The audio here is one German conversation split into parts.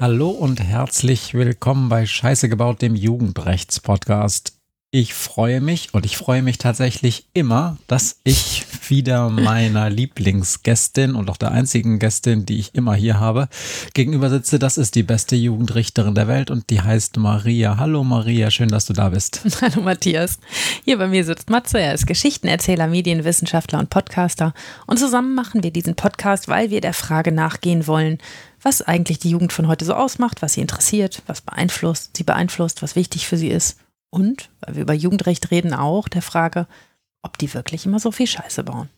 Hallo und herzlich willkommen bei Scheiße gebaut, dem Jugendrechts-Podcast. Ich freue mich und ich freue mich tatsächlich immer, dass ich wieder meiner Lieblingsgästin und auch der einzigen Gästin, die ich immer hier habe, gegenüber sitze. Das ist die beste Jugendrichterin der Welt und die heißt Maria. Hallo Maria, schön, dass du da bist. Hallo Matthias. Hier bei mir sitzt Matze. Er ist Geschichtenerzähler, Medienwissenschaftler und Podcaster. Und zusammen machen wir diesen Podcast, weil wir der Frage nachgehen wollen, was eigentlich die Jugend von heute so ausmacht, was sie interessiert, was beeinflusst, sie beeinflusst, was wichtig für sie ist und, weil wir über Jugendrecht reden, auch der Frage, ob die wirklich immer so viel Scheiße bauen.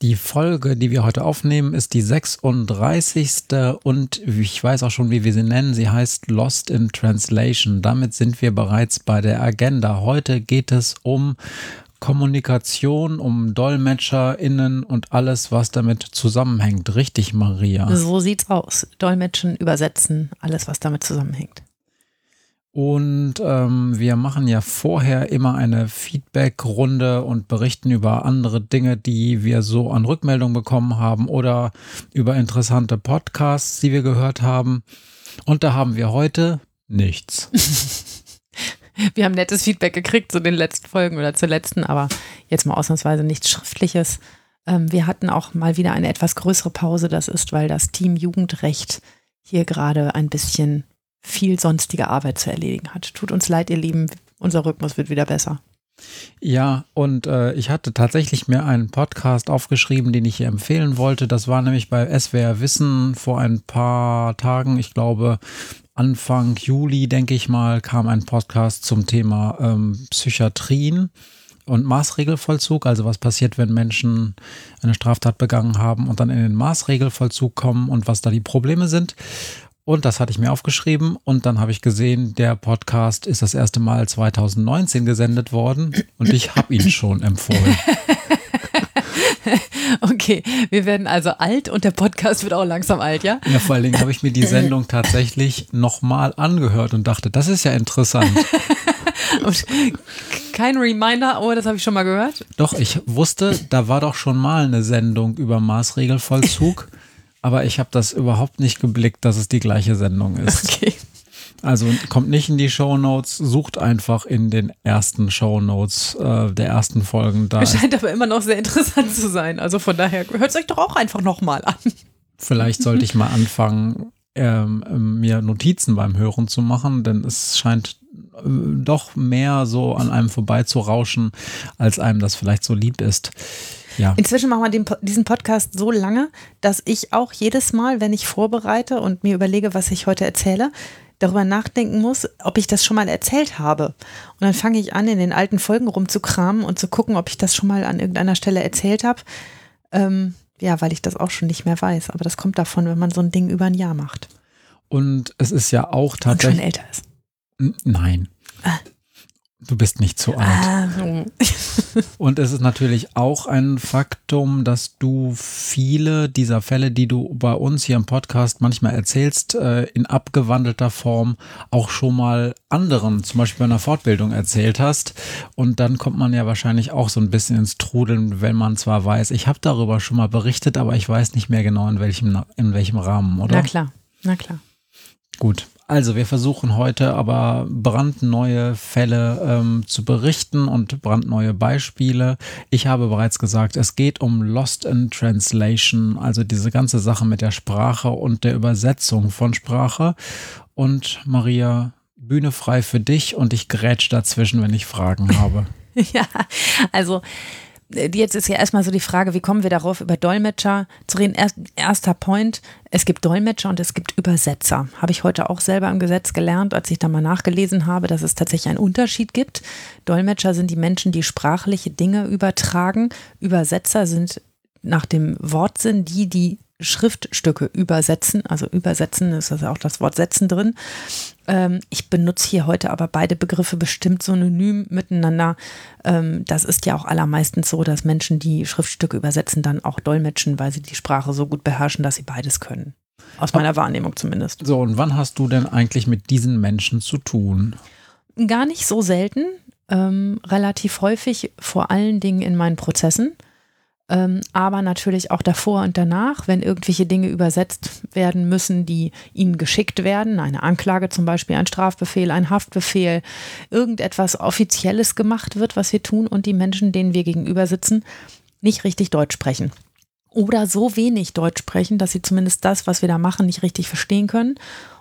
Die Folge, die wir heute aufnehmen, ist die 36. und ich weiß auch schon, wie wir sie nennen. Sie heißt Lost in Translation. Damit sind wir bereits bei der Agenda. Heute geht es um Kommunikation, um DolmetscherInnen und alles, was damit zusammenhängt. Richtig, Maria? So sieht's aus. Dolmetschen, übersetzen, alles, was damit zusammenhängt. Und ähm, wir machen ja vorher immer eine Feedback-Runde und berichten über andere Dinge, die wir so an Rückmeldung bekommen haben oder über interessante Podcasts, die wir gehört haben. Und da haben wir heute nichts. wir haben nettes Feedback gekriegt zu den letzten Folgen oder zur letzten, aber jetzt mal ausnahmsweise nichts Schriftliches. Ähm, wir hatten auch mal wieder eine etwas größere Pause. Das ist, weil das Team Jugendrecht hier gerade ein bisschen viel sonstige Arbeit zu erledigen hat. Tut uns leid, ihr Lieben, unser Rhythmus wird wieder besser. Ja, und äh, ich hatte tatsächlich mir einen Podcast aufgeschrieben, den ich hier empfehlen wollte. Das war nämlich bei SWR Wissen vor ein paar Tagen, ich glaube Anfang Juli, denke ich mal, kam ein Podcast zum Thema ähm, Psychiatrien und Maßregelvollzug, also was passiert, wenn Menschen eine Straftat begangen haben und dann in den Maßregelvollzug kommen und was da die Probleme sind. Und das hatte ich mir aufgeschrieben und dann habe ich gesehen, der Podcast ist das erste Mal 2019 gesendet worden und ich habe ihn schon empfohlen. Okay, wir werden also alt und der Podcast wird auch langsam alt, ja? Ja, vor allen Dingen habe ich mir die Sendung tatsächlich nochmal angehört und dachte, das ist ja interessant. und kein Reminder, oh, das habe ich schon mal gehört. Doch, ich wusste, da war doch schon mal eine Sendung über Maßregelvollzug aber ich habe das überhaupt nicht geblickt, dass es die gleiche Sendung ist. Okay. Also kommt nicht in die Show Notes, sucht einfach in den ersten Show Notes äh, der ersten Folgen da. Es scheint aber immer noch sehr interessant zu sein. Also von daher hört es euch doch auch einfach nochmal an. Vielleicht sollte ich mal anfangen, ähm, mir Notizen beim Hören zu machen, denn es scheint äh, doch mehr so an einem vorbeizurauschen, als einem das vielleicht so lieb ist. Ja. Inzwischen machen wir den, diesen Podcast so lange, dass ich auch jedes Mal, wenn ich vorbereite und mir überlege, was ich heute erzähle, darüber nachdenken muss, ob ich das schon mal erzählt habe. Und dann fange ich an, in den alten Folgen rumzukramen und zu gucken, ob ich das schon mal an irgendeiner Stelle erzählt habe. Ähm, ja, weil ich das auch schon nicht mehr weiß. Aber das kommt davon, wenn man so ein Ding über ein Jahr macht. Und es ist ja auch tatsächlich. Und schon älter ist. Nein. Ah. Du bist nicht zu alt. Ah. Und es ist natürlich auch ein Faktum, dass du viele dieser Fälle, die du bei uns hier im Podcast manchmal erzählst, äh, in abgewandelter Form auch schon mal anderen, zum Beispiel bei einer Fortbildung erzählt hast. Und dann kommt man ja wahrscheinlich auch so ein bisschen ins Trudeln, wenn man zwar weiß, ich habe darüber schon mal berichtet, aber ich weiß nicht mehr genau in welchem, in welchem Rahmen, oder? Na klar, na klar. Gut, also wir versuchen heute aber brandneue Fälle ähm, zu berichten und brandneue Beispiele. Ich habe bereits gesagt, es geht um Lost in Translation, also diese ganze Sache mit der Sprache und der Übersetzung von Sprache. Und Maria, Bühne frei für dich und ich grätsch dazwischen, wenn ich Fragen habe. ja, also jetzt ist ja erstmal so die Frage, wie kommen wir darauf, über Dolmetscher zu reden? erster Point, es gibt Dolmetscher und es gibt Übersetzer. Habe ich heute auch selber im Gesetz gelernt, als ich da mal nachgelesen habe, dass es tatsächlich einen Unterschied gibt. Dolmetscher sind die Menschen, die sprachliche Dinge übertragen. Übersetzer sind nach dem Wortsinn die, die Schriftstücke übersetzen. Also übersetzen ist also auch das Wort setzen drin. Ähm, ich benutze hier heute aber beide Begriffe bestimmt synonym miteinander. Ähm, das ist ja auch allermeistens so, dass Menschen, die Schriftstücke übersetzen, dann auch dolmetschen, weil sie die Sprache so gut beherrschen, dass sie beides können. Aus meiner Wahrnehmung zumindest. So, und wann hast du denn eigentlich mit diesen Menschen zu tun? Gar nicht so selten. Ähm, relativ häufig, vor allen Dingen in meinen Prozessen aber natürlich auch davor und danach, wenn irgendwelche Dinge übersetzt werden müssen, die ihnen geschickt werden, eine Anklage zum Beispiel, ein Strafbefehl, ein Haftbefehl, irgendetwas Offizielles gemacht wird, was wir tun und die Menschen, denen wir gegenüber sitzen, nicht richtig Deutsch sprechen. Oder so wenig Deutsch sprechen, dass sie zumindest das, was wir da machen, nicht richtig verstehen können.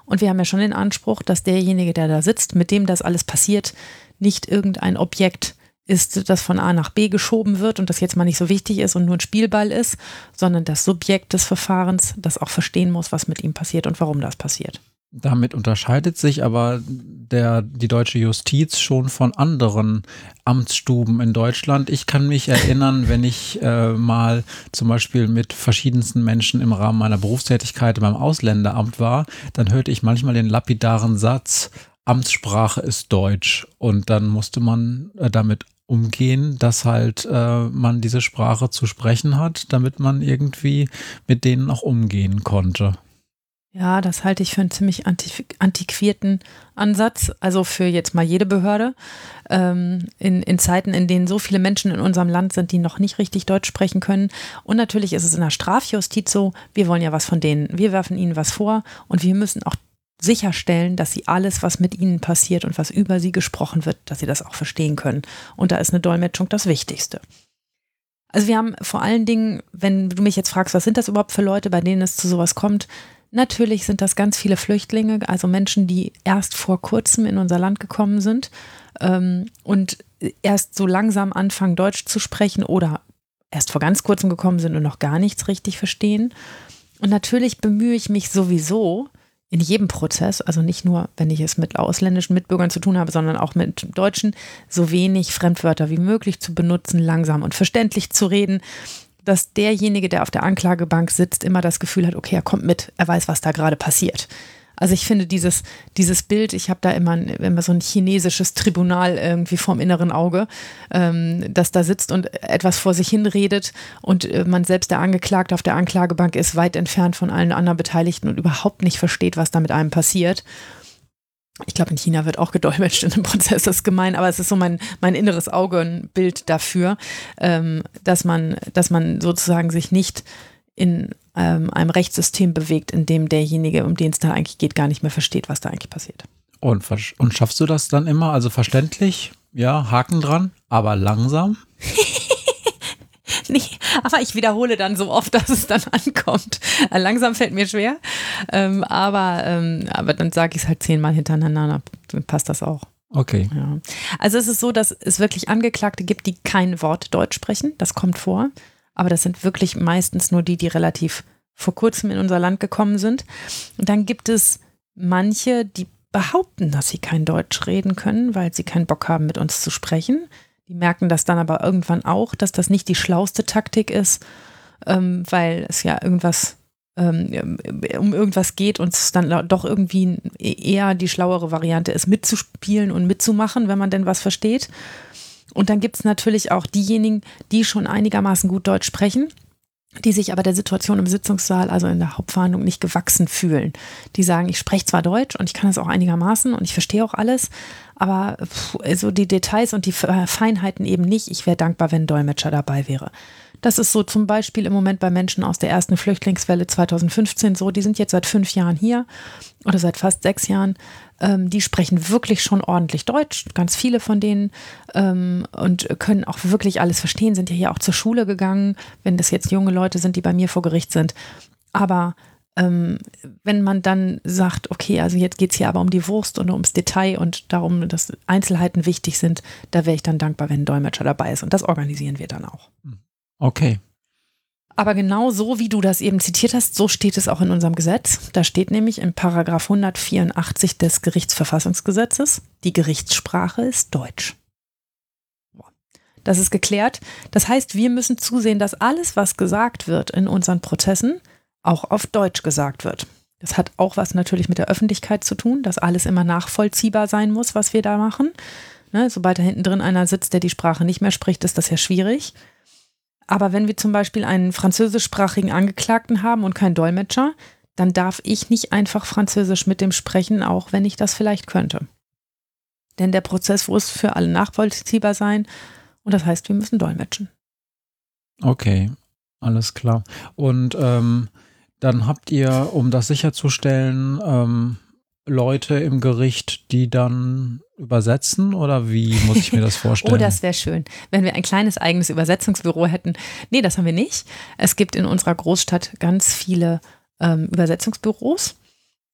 Und wir haben ja schon den Anspruch, dass derjenige, der da sitzt, mit dem das alles passiert, nicht irgendein Objekt ist, das von A nach B geschoben wird und das jetzt mal nicht so wichtig ist und nur ein Spielball ist, sondern das Subjekt des Verfahrens, das auch verstehen muss, was mit ihm passiert und warum das passiert. Damit unterscheidet sich aber der, die deutsche Justiz schon von anderen Amtsstuben in Deutschland. Ich kann mich erinnern, wenn ich äh, mal zum Beispiel mit verschiedensten Menschen im Rahmen meiner Berufstätigkeit beim Ausländeramt war, dann hörte ich manchmal den lapidaren Satz, Amtssprache ist Deutsch. Und dann musste man äh, damit umgehen, dass halt äh, man diese Sprache zu sprechen hat, damit man irgendwie mit denen auch umgehen konnte. Ja, das halte ich für einen ziemlich antiquierten Ansatz, also für jetzt mal jede Behörde. Ähm, in, in Zeiten, in denen so viele Menschen in unserem Land sind, die noch nicht richtig Deutsch sprechen können. Und natürlich ist es in der Strafjustiz so, wir wollen ja was von denen, wir werfen ihnen was vor und wir müssen auch sicherstellen, dass sie alles, was mit ihnen passiert und was über sie gesprochen wird, dass sie das auch verstehen können. Und da ist eine Dolmetschung das Wichtigste. Also wir haben vor allen Dingen, wenn du mich jetzt fragst, was sind das überhaupt für Leute, bei denen es zu sowas kommt, natürlich sind das ganz viele Flüchtlinge, also Menschen, die erst vor kurzem in unser Land gekommen sind ähm, und erst so langsam anfangen, Deutsch zu sprechen oder erst vor ganz kurzem gekommen sind und noch gar nichts richtig verstehen. Und natürlich bemühe ich mich sowieso, in jedem Prozess, also nicht nur, wenn ich es mit ausländischen Mitbürgern zu tun habe, sondern auch mit Deutschen, so wenig Fremdwörter wie möglich zu benutzen, langsam und verständlich zu reden, dass derjenige, der auf der Anklagebank sitzt, immer das Gefühl hat, okay, er kommt mit, er weiß, was da gerade passiert. Also ich finde dieses, dieses Bild, ich habe da immer, immer so ein chinesisches Tribunal irgendwie vorm inneren Auge, ähm, das da sitzt und etwas vor sich hin redet und äh, man selbst der Angeklagte auf der Anklagebank ist weit entfernt von allen anderen Beteiligten und überhaupt nicht versteht, was da mit einem passiert. Ich glaube, in China wird auch gedolmetscht in dem Prozess, das ist gemein, aber es ist so mein, mein inneres Augenbild dafür, ähm, dass man, dass man sozusagen sich nicht in ähm, einem Rechtssystem bewegt, in dem derjenige, um den es da eigentlich geht, gar nicht mehr versteht, was da eigentlich passiert. Und, und schaffst du das dann immer? Also verständlich, ja, Haken dran, aber langsam? nee, aber ich wiederhole dann so oft, dass es dann ankommt. Äh, langsam fällt mir schwer, ähm, aber, ähm, aber dann sage ich es halt zehnmal hintereinander, dann passt das auch. Okay. Ja. Also es ist so, dass es wirklich Angeklagte gibt, die kein Wort Deutsch sprechen. Das kommt vor aber das sind wirklich meistens nur die, die relativ vor kurzem in unser Land gekommen sind. Und dann gibt es manche, die behaupten, dass sie kein Deutsch reden können, weil sie keinen Bock haben, mit uns zu sprechen. Die merken das dann aber irgendwann auch, dass das nicht die schlauste Taktik ist, ähm, weil es ja irgendwas ähm, um irgendwas geht und es dann doch irgendwie eher die schlauere Variante ist, mitzuspielen und mitzumachen, wenn man denn was versteht. Und dann gibt es natürlich auch diejenigen, die schon einigermaßen gut Deutsch sprechen, die sich aber der Situation im Sitzungssaal, also in der Hauptverhandlung, nicht gewachsen fühlen. Die sagen, ich spreche zwar Deutsch und ich kann es auch einigermaßen und ich verstehe auch alles, aber so also die Details und die Feinheiten eben nicht. Ich wäre dankbar, wenn ein Dolmetscher dabei wäre. Das ist so zum Beispiel im Moment bei Menschen aus der ersten Flüchtlingswelle 2015 so. Die sind jetzt seit fünf Jahren hier oder seit fast sechs Jahren. Ähm, die sprechen wirklich schon ordentlich Deutsch, ganz viele von denen, ähm, und können auch wirklich alles verstehen, sind ja hier auch zur Schule gegangen, wenn das jetzt junge Leute sind, die bei mir vor Gericht sind. Aber ähm, wenn man dann sagt, okay, also jetzt geht es hier aber um die Wurst und ums Detail und darum, dass Einzelheiten wichtig sind, da wäre ich dann dankbar, wenn ein Dolmetscher dabei ist. Und das organisieren wir dann auch. Okay. Aber genau so, wie du das eben zitiert hast, so steht es auch in unserem Gesetz. Da steht nämlich in Paragraph 184 des Gerichtsverfassungsgesetzes, die Gerichtssprache ist Deutsch. Das ist geklärt. Das heißt, wir müssen zusehen, dass alles, was gesagt wird in unseren Prozessen, auch auf Deutsch gesagt wird. Das hat auch was natürlich mit der Öffentlichkeit zu tun, dass alles immer nachvollziehbar sein muss, was wir da machen. Ne, sobald da hinten drin einer sitzt, der die Sprache nicht mehr spricht, ist das ja schwierig. Aber wenn wir zum Beispiel einen französischsprachigen Angeklagten haben und keinen Dolmetscher, dann darf ich nicht einfach Französisch mit dem sprechen, auch wenn ich das vielleicht könnte. Denn der Prozess muss für alle nachvollziehbar sein und das heißt, wir müssen dolmetschen. Okay, Alles klar. Und ähm, dann habt ihr, um das sicherzustellen, ähm, Leute im Gericht, die dann übersetzen oder wie muss ich mir das vorstellen? oh, das wäre schön, wenn wir ein kleines eigenes Übersetzungsbüro hätten. Nee, das haben wir nicht. Es gibt in unserer Großstadt ganz viele ähm, Übersetzungsbüros,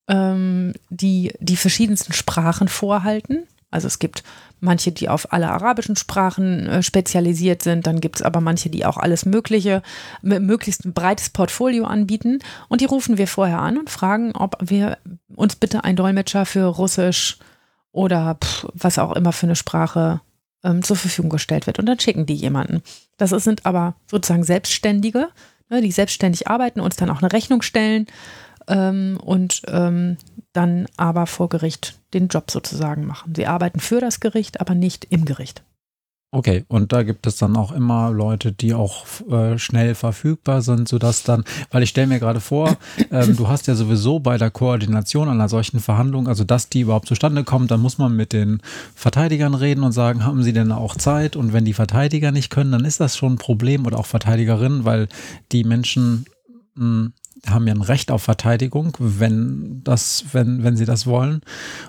ähm, die die verschiedensten Sprachen vorhalten. Also es gibt manche, die auf alle arabischen Sprachen äh, spezialisiert sind, dann gibt es aber manche, die auch alles Mögliche, möglichst ein breites Portfolio anbieten. Und die rufen wir vorher an und fragen, ob wir uns bitte einen Dolmetscher für Russisch oder pff, was auch immer für eine Sprache ähm, zur Verfügung gestellt wird. Und dann schicken die jemanden. Das sind aber sozusagen Selbstständige, ne, die selbstständig arbeiten, uns dann auch eine Rechnung stellen ähm, und ähm, dann aber vor Gericht den Job sozusagen machen. Sie arbeiten für das Gericht, aber nicht im Gericht. Okay, und da gibt es dann auch immer Leute, die auch äh, schnell verfügbar sind, sodass dann, weil ich stelle mir gerade vor, ähm, du hast ja sowieso bei der Koordination einer solchen Verhandlung, also dass die überhaupt zustande kommt, dann muss man mit den Verteidigern reden und sagen, haben sie denn auch Zeit? Und wenn die Verteidiger nicht können, dann ist das schon ein Problem oder auch Verteidigerinnen, weil die Menschen mh, hm, haben ja ein Recht auf Verteidigung, wenn das, wenn, wenn sie das wollen.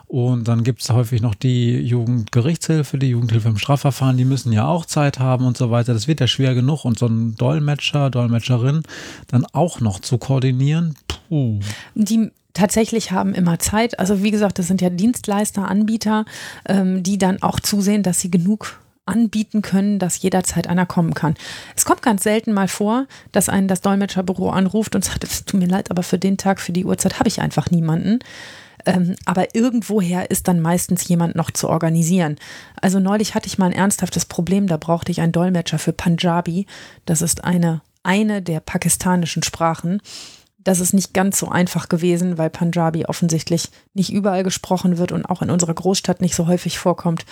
Und dann gibt es häufig noch die Jugendgerichtshilfe, die Jugendhilfe im Strafverfahren, die müssen ja auch Zeit haben und so weiter. Das wird ja schwer genug. Und so ein Dolmetscher, Dolmetscherin dann auch noch zu koordinieren, puh. Die tatsächlich haben immer Zeit. Also wie gesagt, das sind ja Dienstleister, Anbieter, ähm, die dann auch zusehen, dass sie genug anbieten können, dass jederzeit einer kommen kann. Es kommt ganz selten mal vor, dass einen das Dolmetscherbüro anruft und sagt, es tut mir leid, aber für den Tag, für die Uhrzeit habe ich einfach niemanden. Ähm, aber irgendwoher ist dann meistens jemand noch zu organisieren. Also neulich hatte ich mal ein ernsthaftes Problem, da brauchte ich einen Dolmetscher für Punjabi. Das ist eine, eine der pakistanischen Sprachen. Das ist nicht ganz so einfach gewesen, weil Punjabi offensichtlich nicht überall gesprochen wird und auch in unserer Großstadt nicht so häufig vorkommt.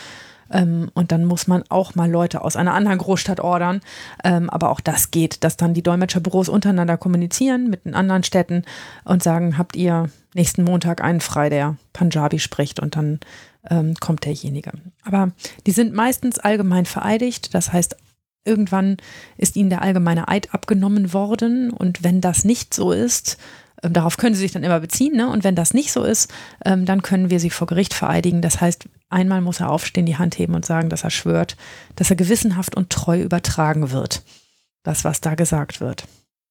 Ähm, und dann muss man auch mal Leute aus einer anderen Großstadt ordern. Ähm, aber auch das geht, dass dann die Dolmetscherbüros untereinander kommunizieren mit den anderen Städten und sagen, habt ihr nächsten Montag einen frei, der Punjabi spricht und dann ähm, kommt derjenige. Aber die sind meistens allgemein vereidigt. Das heißt, irgendwann ist ihnen der allgemeine Eid abgenommen worden. Und wenn das nicht so ist, ähm, darauf können sie sich dann immer beziehen. Ne? Und wenn das nicht so ist, ähm, dann können wir sie vor Gericht vereidigen. Das heißt, einmal muss er aufstehen, die Hand heben und sagen, dass er schwört, dass er gewissenhaft und treu übertragen wird. Das, was da gesagt wird.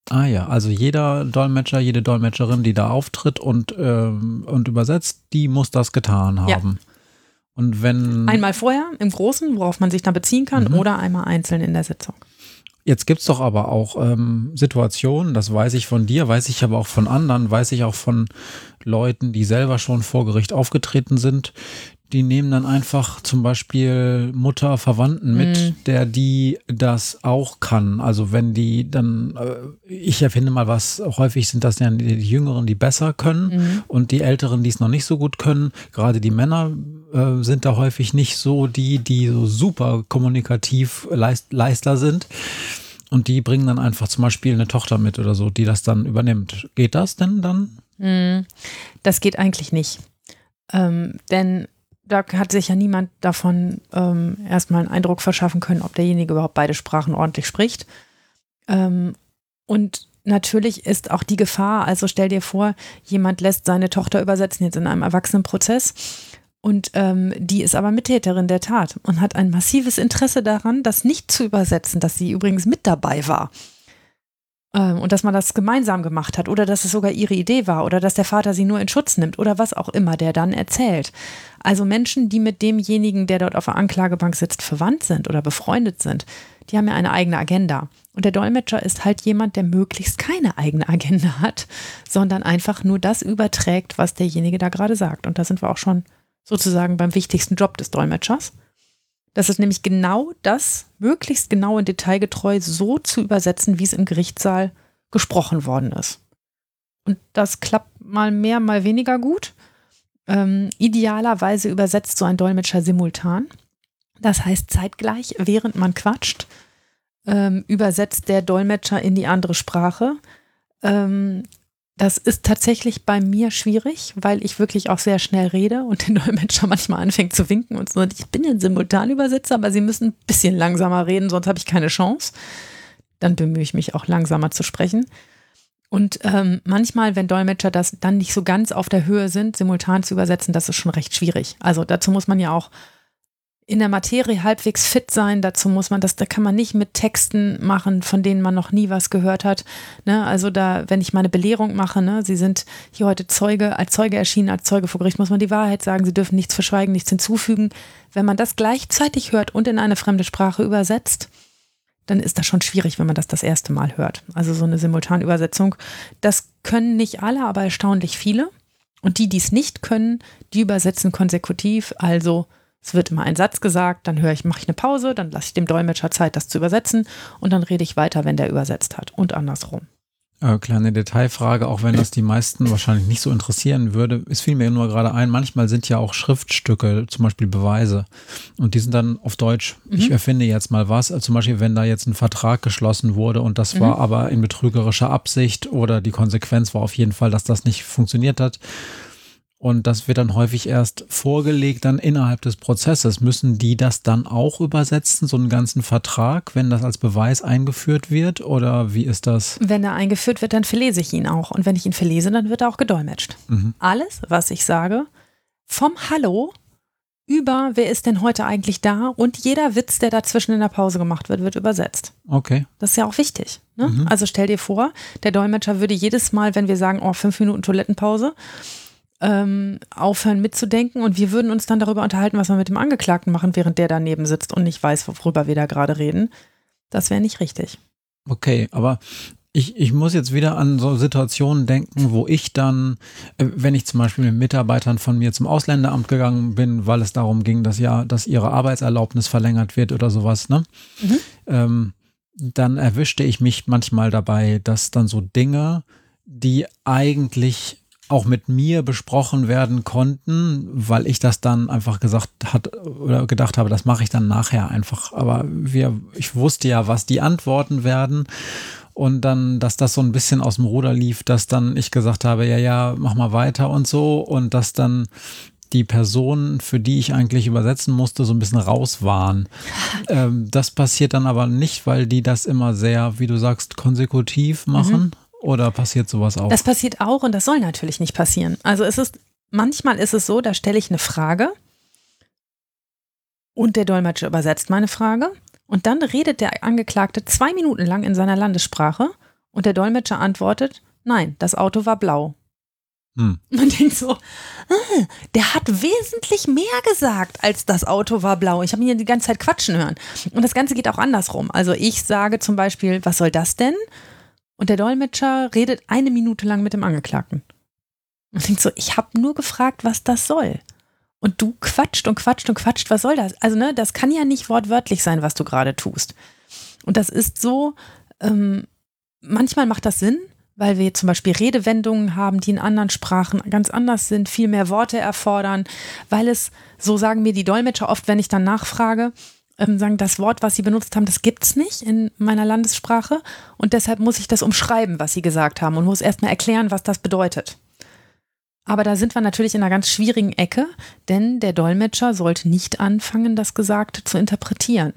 Ah ja, also jeder Dolmetscher, jede Dolmetscherin, die da auftritt und, ähm, und übersetzt, die muss das getan haben. Ja. Und wenn. Einmal vorher im Großen, worauf man sich dann beziehen kann, mhm. oder einmal einzeln in der Sitzung. Jetzt gibt's doch aber auch ähm, Situationen, das weiß ich von dir, weiß ich aber auch von anderen, weiß ich auch von Leuten, die selber schon vor Gericht aufgetreten sind, die nehmen dann einfach zum Beispiel Mutter, Verwandten mit, mhm. der die das auch kann. Also wenn die dann, äh, ich erfinde mal was, häufig sind das ja die Jüngeren, die besser können mhm. und die Älteren, die es noch nicht so gut können. Gerade die Männer äh, sind da häufig nicht so die, die so super kommunikativ Leist, Leister sind. Und die bringen dann einfach zum Beispiel eine Tochter mit oder so, die das dann übernimmt. Geht das denn dann? Mhm. Das geht eigentlich nicht. Ähm, denn da hat sich ja niemand davon ähm, erstmal einen Eindruck verschaffen können, ob derjenige überhaupt beide Sprachen ordentlich spricht. Ähm, und natürlich ist auch die Gefahr, also stell dir vor, jemand lässt seine Tochter übersetzen jetzt in einem Erwachsenenprozess und ähm, die ist aber Mittäterin der Tat und hat ein massives Interesse daran, das nicht zu übersetzen, dass sie übrigens mit dabei war. Ähm, und dass man das gemeinsam gemacht hat oder dass es sogar ihre Idee war oder dass der Vater sie nur in Schutz nimmt oder was auch immer der dann erzählt. Also Menschen, die mit demjenigen, der dort auf der Anklagebank sitzt, verwandt sind oder befreundet sind, die haben ja eine eigene Agenda. Und der Dolmetscher ist halt jemand, der möglichst keine eigene Agenda hat, sondern einfach nur das überträgt, was derjenige da gerade sagt. Und da sind wir auch schon sozusagen beim wichtigsten Job des Dolmetschers. Das ist nämlich genau das, möglichst genau und detailgetreu so zu übersetzen, wie es im Gerichtssaal gesprochen worden ist. Und das klappt mal mehr, mal weniger gut. Ähm, idealerweise übersetzt so ein Dolmetscher simultan. Das heißt zeitgleich, während man quatscht, ähm, übersetzt der Dolmetscher in die andere Sprache. Ähm, das ist tatsächlich bei mir schwierig, weil ich wirklich auch sehr schnell rede und der Dolmetscher manchmal anfängt zu winken und so. Ich bin ein Simultanübersetzer, aber Sie müssen ein bisschen langsamer reden, sonst habe ich keine Chance. dann bemühe ich mich auch langsamer zu sprechen. Und ähm, manchmal, wenn Dolmetscher das dann nicht so ganz auf der Höhe sind, simultan zu übersetzen, das ist schon recht schwierig. Also dazu muss man ja auch in der Materie halbwegs fit sein. Dazu muss man das, da kann man nicht mit Texten machen, von denen man noch nie was gehört hat. Ne? Also da, wenn ich meine Belehrung mache, ne, Sie sind hier heute Zeuge, als Zeuge erschienen, als Zeuge vor Gericht, muss man die Wahrheit sagen. Sie dürfen nichts verschweigen, nichts hinzufügen. Wenn man das gleichzeitig hört und in eine fremde Sprache übersetzt, dann ist das schon schwierig, wenn man das das erste Mal hört. Also so eine Simultanübersetzung. Das können nicht alle, aber erstaunlich viele. Und die, die es nicht können, die übersetzen konsekutiv, also es wird immer ein Satz gesagt, dann höre ich, mache ich eine Pause, dann lasse ich dem Dolmetscher Zeit, das zu übersetzen und dann rede ich weiter, wenn der übersetzt hat und andersrum. Äh, kleine Detailfrage, auch wenn das die meisten wahrscheinlich nicht so interessieren würde, es fiel mir nur gerade ein, manchmal sind ja auch Schriftstücke, zum Beispiel Beweise, und die sind dann auf Deutsch. Mhm. Ich erfinde jetzt mal was, zum Beispiel, wenn da jetzt ein Vertrag geschlossen wurde und das mhm. war aber in betrügerischer Absicht oder die Konsequenz war auf jeden Fall, dass das nicht funktioniert hat, und das wird dann häufig erst vorgelegt, dann innerhalb des Prozesses. Müssen die das dann auch übersetzen, so einen ganzen Vertrag, wenn das als Beweis eingeführt wird? Oder wie ist das? Wenn er eingeführt wird, dann verlese ich ihn auch. Und wenn ich ihn verlese, dann wird er auch gedolmetscht. Mhm. Alles, was ich sage, vom Hallo über, wer ist denn heute eigentlich da? Und jeder Witz, der dazwischen in der Pause gemacht wird, wird übersetzt. Okay. Das ist ja auch wichtig. Ne? Mhm. Also stell dir vor, der Dolmetscher würde jedes Mal, wenn wir sagen, oh, fünf Minuten Toilettenpause, ähm, aufhören mitzudenken und wir würden uns dann darüber unterhalten, was wir mit dem Angeklagten machen, während der daneben sitzt und nicht weiß, worüber wir da gerade reden. Das wäre nicht richtig. Okay, aber ich, ich muss jetzt wieder an so Situationen denken, wo ich dann, äh, wenn ich zum Beispiel mit Mitarbeitern von mir zum Ausländeramt gegangen bin, weil es darum ging, dass ja, dass ihre Arbeitserlaubnis verlängert wird oder sowas, ne? Mhm. Ähm, dann erwischte ich mich manchmal dabei, dass dann so Dinge, die eigentlich auch mit mir besprochen werden konnten, weil ich das dann einfach gesagt hat oder gedacht habe, das mache ich dann nachher einfach. Aber wir, ich wusste ja, was die antworten werden. Und dann, dass das so ein bisschen aus dem Ruder lief, dass dann ich gesagt habe, ja, ja, mach mal weiter und so. Und dass dann die Personen, für die ich eigentlich übersetzen musste, so ein bisschen raus waren. Ähm, das passiert dann aber nicht, weil die das immer sehr, wie du sagst, konsekutiv machen. Mhm oder passiert sowas auch? Das passiert auch und das soll natürlich nicht passieren. Also es ist, manchmal ist es so, da stelle ich eine Frage und der Dolmetscher übersetzt meine Frage und dann redet der Angeklagte zwei Minuten lang in seiner Landessprache und der Dolmetscher antwortet, nein, das Auto war blau. Hm. Man denkt so, ah, der hat wesentlich mehr gesagt, als das Auto war blau. Ich habe ihn ja die ganze Zeit quatschen hören. Und das Ganze geht auch andersrum. Also ich sage zum Beispiel, was soll das denn? Und der Dolmetscher redet eine Minute lang mit dem Angeklagten. Und denkt so, ich habe nur gefragt, was das soll. Und du quatscht und quatscht und quatscht, was soll das? Also, ne, das kann ja nicht wortwörtlich sein, was du gerade tust. Und das ist so, ähm, manchmal macht das Sinn, weil wir zum Beispiel Redewendungen haben, die in anderen Sprachen ganz anders sind, viel mehr Worte erfordern, weil es, so sagen mir die Dolmetscher oft, wenn ich dann nachfrage, ähm, sagen, das Wort, was Sie benutzt haben, das gibt es nicht in meiner Landessprache und deshalb muss ich das umschreiben, was Sie gesagt haben und muss erstmal erklären, was das bedeutet. Aber da sind wir natürlich in einer ganz schwierigen Ecke, denn der Dolmetscher sollte nicht anfangen, das Gesagte zu interpretieren.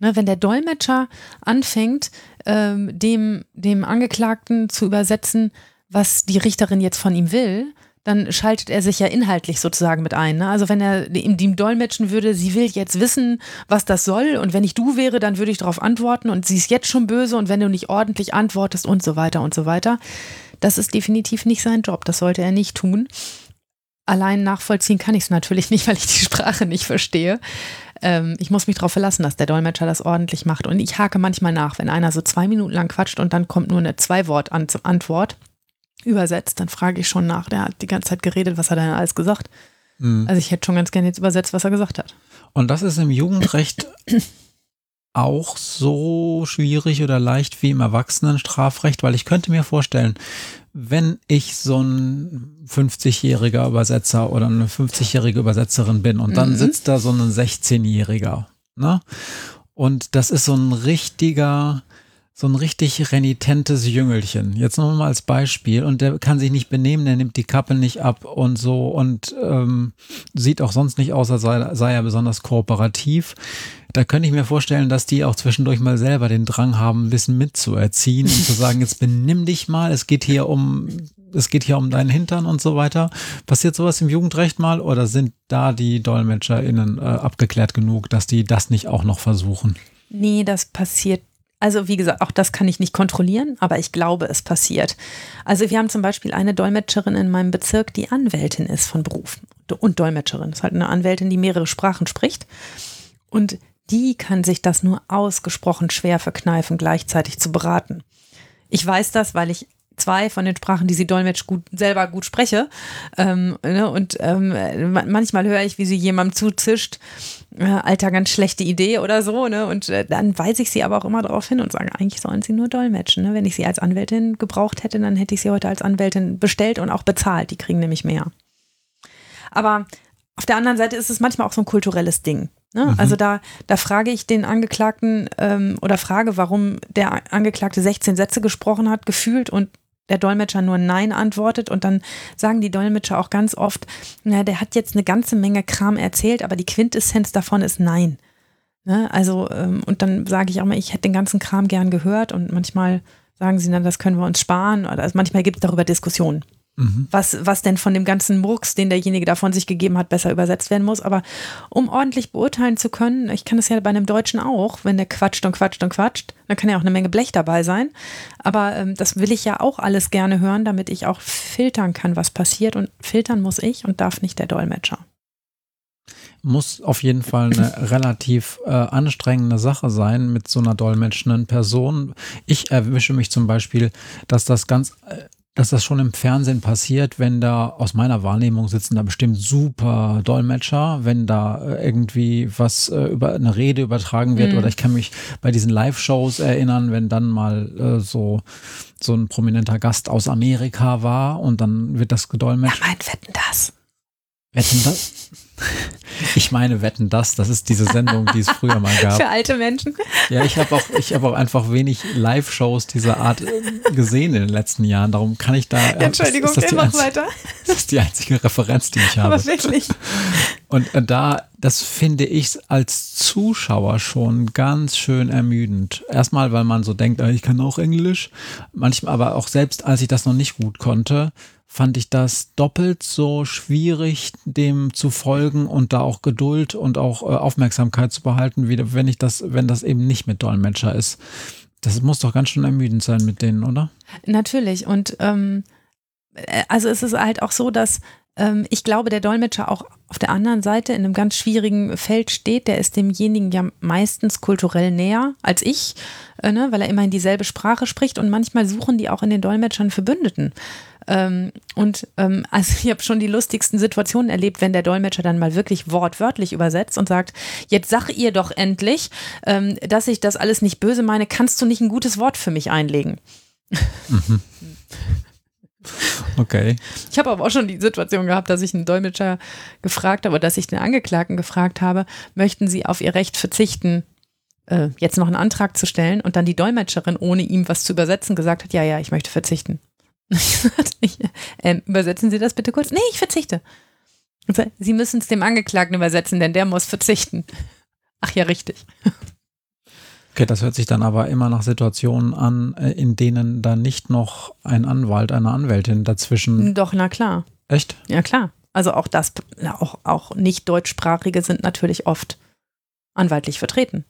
Ne, wenn der Dolmetscher anfängt, ähm, dem, dem Angeklagten zu übersetzen, was die Richterin jetzt von ihm will, dann schaltet er sich ja inhaltlich sozusagen mit ein. Ne? Also wenn er ihm, dolmetschen würde, sie will jetzt wissen, was das soll und wenn ich du wäre, dann würde ich darauf antworten und sie ist jetzt schon böse und wenn du nicht ordentlich antwortest und so weiter und so weiter. Das ist definitiv nicht sein Job, das sollte er nicht tun. Allein nachvollziehen kann ich es natürlich nicht, weil ich die Sprache nicht verstehe. Ähm, ich muss mich darauf verlassen, dass der Dolmetscher das ordentlich macht. Und ich hake manchmal nach, wenn einer so zwei Minuten lang quatscht und dann kommt nur eine Zwei-Wort-Antwort übersetzt, dann frage ich schon nach. Der hat die ganze Zeit geredet, was hat er denn alles gesagt? Mhm. Also ich hätte schon ganz gerne jetzt übersetzt, was er gesagt hat. Und das ist im Jugendrecht auch so schwierig oder leicht wie im Erwachsenenstrafrecht, weil ich könnte mir vorstellen, wenn ich so ein 50-jähriger Übersetzer oder eine 50-jährige Übersetzerin bin und dann mhm. sitzt da so ein 16-jähriger, ne? Und das ist so ein richtiger so ein richtig renitentes Jüngelchen. Jetzt nochmal als Beispiel. Und der kann sich nicht benehmen, der nimmt die Kappe nicht ab und so und ähm, sieht auch sonst nicht aus, als sei, sei er besonders kooperativ. da könnte ich mir vorstellen, dass die auch zwischendurch mal selber den Drang haben, bisschen mitzuerziehen und zu sagen, jetzt benimm dich mal, es geht hier um, es geht hier um deinen Hintern und so weiter. Passiert sowas im Jugendrecht mal oder sind da die DolmetscherInnen äh, abgeklärt genug, dass die das nicht auch noch versuchen? Nee, das passiert also wie gesagt, auch das kann ich nicht kontrollieren, aber ich glaube, es passiert. Also wir haben zum Beispiel eine Dolmetscherin in meinem Bezirk, die Anwältin ist von Beruf und Dolmetscherin. Das ist halt eine Anwältin, die mehrere Sprachen spricht. Und die kann sich das nur ausgesprochen schwer verkneifen, gleichzeitig zu beraten. Ich weiß das, weil ich zwei von den Sprachen, die sie dolmetsch gut, selber gut spreche. Ähm, ne, und ähm, manchmal höre ich, wie sie jemandem zuzischt, Alter, ganz schlechte Idee oder so. Ne? Und äh, dann weise ich sie aber auch immer darauf hin und sage, eigentlich sollen sie nur dolmetschen. Ne? Wenn ich sie als Anwältin gebraucht hätte, dann hätte ich sie heute als Anwältin bestellt und auch bezahlt. Die kriegen nämlich mehr. Aber auf der anderen Seite ist es manchmal auch so ein kulturelles Ding. Ne? Mhm. Also da, da frage ich den Angeklagten ähm, oder frage, warum der Angeklagte 16 Sätze gesprochen hat, gefühlt und der Dolmetscher nur Nein antwortet und dann sagen die Dolmetscher auch ganz oft, na, der hat jetzt eine ganze Menge Kram erzählt, aber die Quintessenz davon ist Nein. Ne? Also, ähm, und dann sage ich auch mal, ich hätte den ganzen Kram gern gehört und manchmal sagen sie dann, das können wir uns sparen. Oder also manchmal gibt es darüber Diskussionen mhm. was, was denn von dem ganzen Murks, den derjenige da von sich gegeben hat, besser übersetzt werden muss. Aber um ordentlich beurteilen zu können, ich kann das ja bei einem Deutschen auch, wenn der quatscht und quatscht und quatscht, dann kann ja auch eine Menge Blech dabei sein. Aber ähm, das will ich ja auch alles gerne hören, damit ich auch filtern kann, was passiert. Und filtern muss ich und darf nicht der Dolmetscher muss auf jeden Fall eine relativ äh, anstrengende Sache sein mit so einer dolmetschenden Person. Ich erwische mich zum Beispiel, dass das ganz äh, dass das schon im Fernsehen passiert, wenn da aus meiner Wahrnehmung sitzen da bestimmt super Dolmetscher, wenn da äh, irgendwie was äh, über eine Rede übertragen wird mhm. oder ich kann mich bei diesen Live-Shows erinnern, wenn dann mal äh, so so ein prominenter Gast aus Amerika war und dann wird das gedolmetscht. Ja, mein Wetten das. Wetten das? Ich meine, wetten das, das ist diese Sendung, die es früher mal gab. Für alte Menschen. Ja, ich habe auch, ich habe auch einfach wenig Live-Shows dieser Art äh, gesehen in den letzten Jahren. Darum kann ich da. Äh, Entschuldigung, ist, ist mach weiter. Das ist die einzige Referenz, die ich habe. Aber wirklich. Und äh, da, das finde ich als Zuschauer schon ganz schön ermüdend. Erstmal, weil man so denkt, ich kann auch Englisch. Manchmal aber auch selbst, als ich das noch nicht gut konnte, fand ich das doppelt so schwierig, dem zu folgen und da auch Geduld und auch äh, Aufmerksamkeit zu behalten, wie wenn ich das, wenn das eben nicht mit Dolmetscher ist. Das muss doch ganz schön ermüdend sein mit denen, oder? Natürlich. Und ähm, äh, also es ist halt auch so, dass ähm, ich glaube, der Dolmetscher auch auf der anderen Seite in einem ganz schwierigen Feld steht. Der ist demjenigen ja meistens kulturell näher als ich, äh, ne, weil er immerhin dieselbe Sprache spricht und manchmal suchen die auch in den Dolmetschern Verbündeten. Ähm, und ähm, also ich habe schon die lustigsten Situationen erlebt, wenn der Dolmetscher dann mal wirklich wortwörtlich übersetzt und sagt, jetzt sag ihr doch endlich, ähm, dass ich das alles nicht böse meine, kannst du nicht ein gutes Wort für mich einlegen? Mhm. Okay. Ich habe aber auch schon die Situation gehabt, dass ich einen Dolmetscher gefragt habe, dass ich den Angeklagten gefragt habe, möchten Sie auf Ihr Recht verzichten, äh, jetzt noch einen Antrag zu stellen und dann die Dolmetscherin, ohne ihm was zu übersetzen, gesagt hat, ja, ja, ich möchte verzichten. ähm, übersetzen Sie das bitte kurz? Nee, ich verzichte. Sie müssen es dem Angeklagten übersetzen, denn der muss verzichten. Ach ja, richtig. Okay, das hört sich dann aber immer nach Situationen an, äh, in denen da nicht noch ein Anwalt, eine Anwältin dazwischen. Doch, na klar. Echt? Ja, klar. Also auch das, auch, auch nicht deutschsprachige sind natürlich oft anwaltlich vertreten.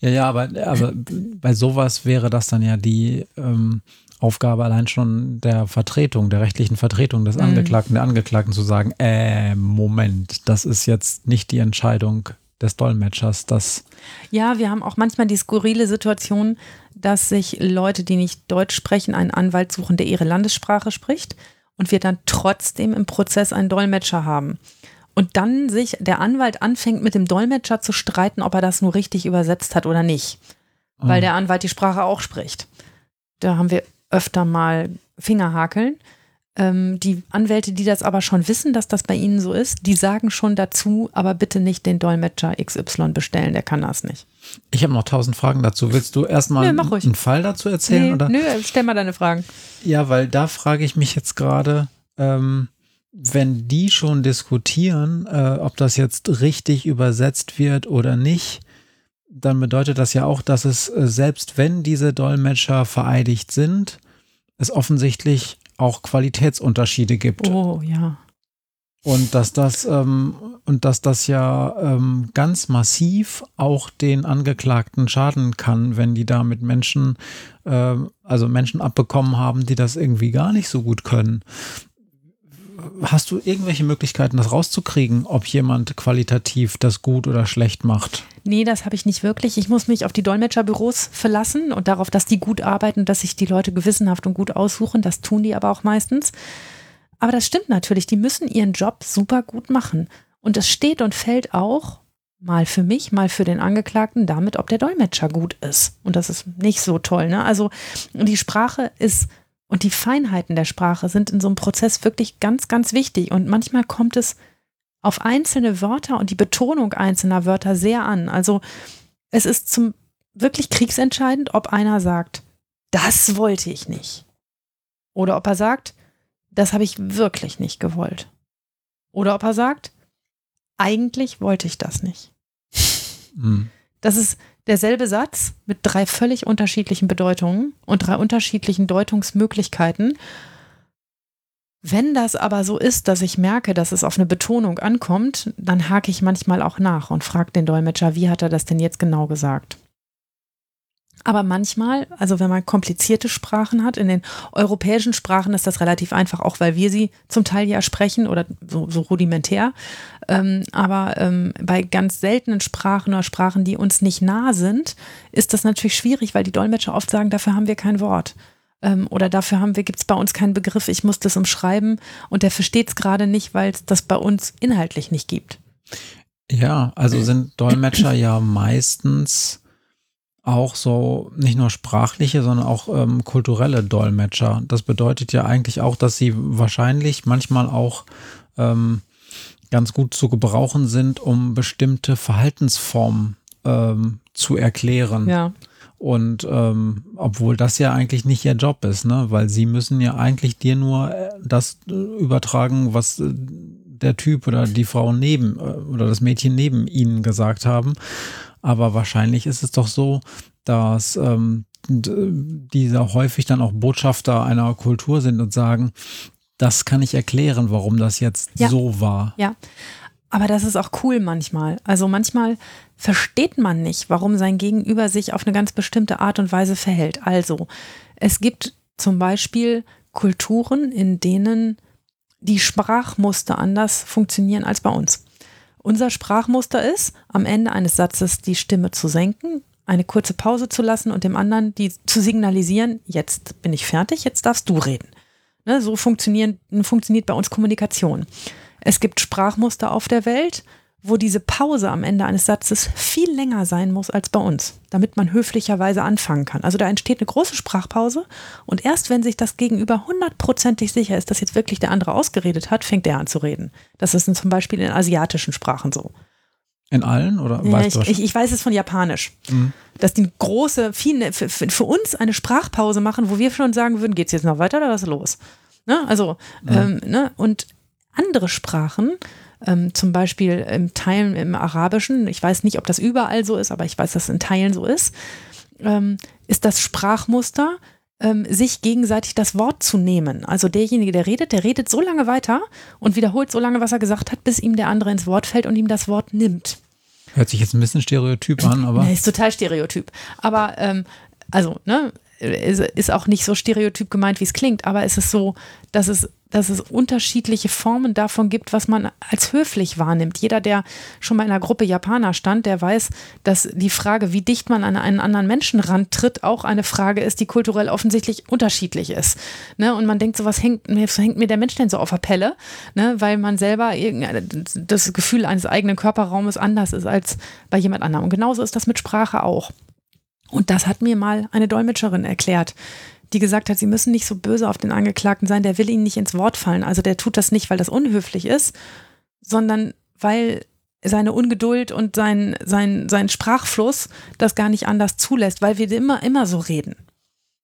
Ja, ja, aber, aber bei sowas wäre das dann ja die ähm, Aufgabe allein schon der Vertretung, der rechtlichen Vertretung des mhm. Angeklagten, der Angeklagten zu sagen, äh, Moment, das ist jetzt nicht die Entscheidung des Dolmetschers. Das ja, wir haben auch manchmal die skurrile Situation, dass sich Leute, die nicht Deutsch sprechen, einen Anwalt suchen, der ihre Landessprache spricht und wir dann trotzdem im Prozess einen Dolmetscher haben. Und dann sich der Anwalt anfängt, mit dem Dolmetscher zu streiten, ob er das nur richtig übersetzt hat oder nicht. Weil oh. der Anwalt die Sprache auch spricht. Da haben wir öfter mal Fingerhakeln. Ähm, die Anwälte, die das aber schon wissen, dass das bei ihnen so ist, die sagen schon dazu, aber bitte nicht den Dolmetscher XY bestellen, der kann das nicht. Ich habe noch tausend Fragen dazu. Willst du erstmal nee, einen Fall dazu erzählen? Nee, oder? Nö, stell mal deine Fragen. Ja, weil da frage ich mich jetzt gerade, ähm, wenn die schon diskutieren, äh, ob das jetzt richtig übersetzt wird oder nicht, dann bedeutet das ja auch, dass es äh, selbst wenn diese Dolmetscher vereidigt sind, es offensichtlich auch Qualitätsunterschiede gibt. Oh ja. Und dass das ähm, und dass das ja ähm, ganz massiv auch den Angeklagten schaden kann, wenn die da mit Menschen, äh, also Menschen abbekommen haben, die das irgendwie gar nicht so gut können. Hast du irgendwelche Möglichkeiten, das rauszukriegen, ob jemand qualitativ das gut oder schlecht macht? Nee, das habe ich nicht wirklich. Ich muss mich auf die Dolmetscherbüros verlassen und darauf, dass die gut arbeiten, dass sich die Leute gewissenhaft und gut aussuchen. Das tun die aber auch meistens. Aber das stimmt natürlich, die müssen ihren Job super gut machen. Und es steht und fällt auch mal für mich, mal für den Angeklagten damit, ob der Dolmetscher gut ist. Und das ist nicht so toll. Ne? Also die Sprache ist und die Feinheiten der Sprache sind in so einem Prozess wirklich ganz, ganz wichtig. Und manchmal kommt es auf einzelne Wörter und die Betonung einzelner Wörter sehr an. Also es ist zum wirklich kriegsentscheidend, ob einer sagt, das wollte ich nicht. Oder ob er sagt, das habe ich wirklich nicht gewollt. Oder ob er sagt, eigentlich wollte ich das nicht. Mhm. Das ist derselbe Satz mit drei völlig unterschiedlichen Bedeutungen und drei unterschiedlichen Deutungsmöglichkeiten. Wenn das aber so ist, dass ich merke, dass es auf eine Betonung ankommt, dann hake ich manchmal auch nach und frage den Dolmetscher, wie hat er das denn jetzt genau gesagt? Aber manchmal, also wenn man komplizierte Sprachen hat, in den europäischen Sprachen ist das relativ einfach, auch weil wir sie zum Teil ja sprechen oder so, so rudimentär. Ähm, aber ähm, bei ganz seltenen Sprachen oder Sprachen, die uns nicht nah sind, ist das natürlich schwierig, weil die Dolmetscher oft sagen, dafür haben wir kein Wort. Ähm, oder dafür haben wir, gibt es bei uns keinen Begriff, ich muss das umschreiben und der versteht es gerade nicht, weil es das bei uns inhaltlich nicht gibt. Ja, also sind Dolmetscher ja meistens auch so nicht nur sprachliche, sondern auch ähm, kulturelle Dolmetscher. Das bedeutet ja eigentlich auch, dass sie wahrscheinlich manchmal auch ähm, ganz gut zu gebrauchen sind, um bestimmte Verhaltensformen ähm, zu erklären. Ja. Und ähm, obwohl das ja eigentlich nicht ihr Job ist, ne? Weil sie müssen ja eigentlich dir nur äh, das äh, übertragen, was äh, der Typ oder die Frau neben oder das Mädchen neben ihnen gesagt haben. Aber wahrscheinlich ist es doch so, dass ähm, diese häufig dann auch Botschafter einer Kultur sind und sagen, das kann ich erklären, warum das jetzt ja. so war. Ja, aber das ist auch cool manchmal. Also manchmal versteht man nicht, warum sein Gegenüber sich auf eine ganz bestimmte Art und Weise verhält. Also es gibt zum Beispiel Kulturen, in denen die Sprachmuster anders funktionieren als bei uns. Unser Sprachmuster ist, am Ende eines Satzes die Stimme zu senken, eine kurze Pause zu lassen und dem anderen die zu signalisieren, jetzt bin ich fertig, jetzt darfst du reden. Ne, so funktioniert bei uns Kommunikation. Es gibt Sprachmuster auf der Welt, wo diese Pause am Ende eines Satzes viel länger sein muss als bei uns, damit man höflicherweise anfangen kann. Also da entsteht eine große Sprachpause und erst wenn sich das Gegenüber hundertprozentig sicher ist, dass jetzt wirklich der andere ausgeredet hat, fängt er an zu reden. Das ist zum Beispiel in asiatischen Sprachen so. In allen oder ja, ich, ich, ich, weiß es von Japanisch. Mhm. Dass die große, viel, für, für, uns eine Sprachpause machen, wo wir schon sagen würden, geht es jetzt noch weiter oder was ist los? Ne? Also, mhm. ähm, ne? und andere Sprachen, ähm, zum Beispiel im Teilen im Arabischen, ich weiß nicht, ob das überall so ist, aber ich weiß, dass es in Teilen so ist, ähm, ist das Sprachmuster, ähm, sich gegenseitig das Wort zu nehmen. Also derjenige, der redet, der redet so lange weiter und wiederholt so lange, was er gesagt hat, bis ihm der andere ins Wort fällt und ihm das Wort nimmt. Hört sich jetzt ein bisschen stereotyp an, aber. Nee, ist total stereotyp. Aber, ähm, also, ne, ist, ist auch nicht so stereotyp gemeint, wie es klingt, aber es ist so, dass es dass es unterschiedliche Formen davon gibt, was man als höflich wahrnimmt. Jeder, der schon mal in einer Gruppe Japaner stand, der weiß, dass die Frage, wie dicht man an einen anderen Menschen rantritt, auch eine Frage ist, die kulturell offensichtlich unterschiedlich ist. Ne? Und man denkt so, was hängt, hängt mir der Mensch denn so auf der Pelle? Ne? Weil man selber das Gefühl eines eigenen Körperraumes anders ist als bei jemand anderem. Und genauso ist das mit Sprache auch. Und das hat mir mal eine Dolmetscherin erklärt die gesagt hat, sie müssen nicht so böse auf den Angeklagten sein, der will ihnen nicht ins Wort fallen. Also der tut das nicht, weil das unhöflich ist, sondern weil seine Ungeduld und sein, sein, sein Sprachfluss das gar nicht anders zulässt, weil wir immer, immer so reden.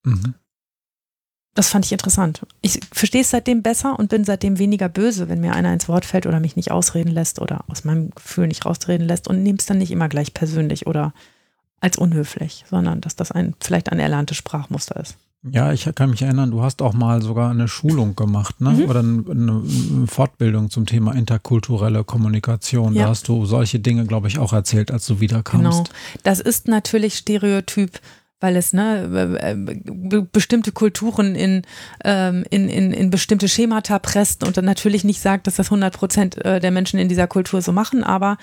Mhm. Das fand ich interessant. Ich verstehe es seitdem besser und bin seitdem weniger böse, wenn mir einer ins Wort fällt oder mich nicht ausreden lässt oder aus meinem Gefühl nicht rausreden lässt und nehme es dann nicht immer gleich persönlich oder als unhöflich, sondern dass das ein vielleicht ein erlerntes Sprachmuster ist. Ja, ich kann mich erinnern, du hast auch mal sogar eine Schulung gemacht, ne? Mhm. Oder eine, Fortbildung zum Thema interkulturelle Kommunikation. Ja. Da hast du solche Dinge, glaube ich, auch erzählt, als du wiederkamst. Genau. Das ist natürlich Stereotyp weil es ne, bestimmte Kulturen in, ähm, in, in, in bestimmte Schemata presst und dann natürlich nicht sagt, dass das 100 Prozent äh, der Menschen in dieser Kultur so machen, aber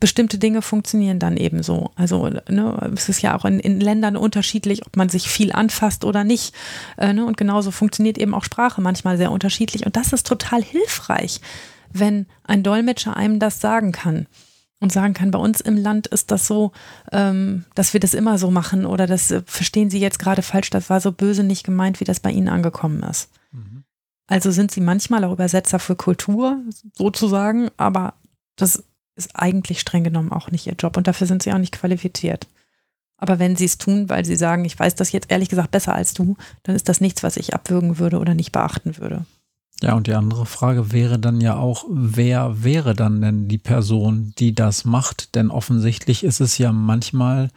bestimmte Dinge funktionieren dann eben so. Also ne, es ist ja auch in, in Ländern unterschiedlich, ob man sich viel anfasst oder nicht. Äh, ne, und genauso funktioniert eben auch Sprache manchmal sehr unterschiedlich. Und das ist total hilfreich, wenn ein Dolmetscher einem das sagen kann und sagen kann, bei uns im Land ist das so, ähm, dass wir das immer so machen oder das äh, verstehen Sie jetzt gerade falsch, das war so böse nicht gemeint, wie das bei Ihnen angekommen ist. Mhm. Also sind Sie manchmal auch Übersetzer für Kultur, sozusagen, aber das ist eigentlich streng genommen auch nicht Ihr Job und dafür sind Sie auch nicht qualifiziert. Aber wenn Sie es tun, weil Sie sagen, ich weiß das jetzt ehrlich gesagt besser als du, dann ist das nichts, was ich abwürgen würde oder nicht beachten würde. Ja, und die andere Frage wäre dann ja auch, wer wäre dann denn die Person, die das macht? Denn offensichtlich ist es ja manchmal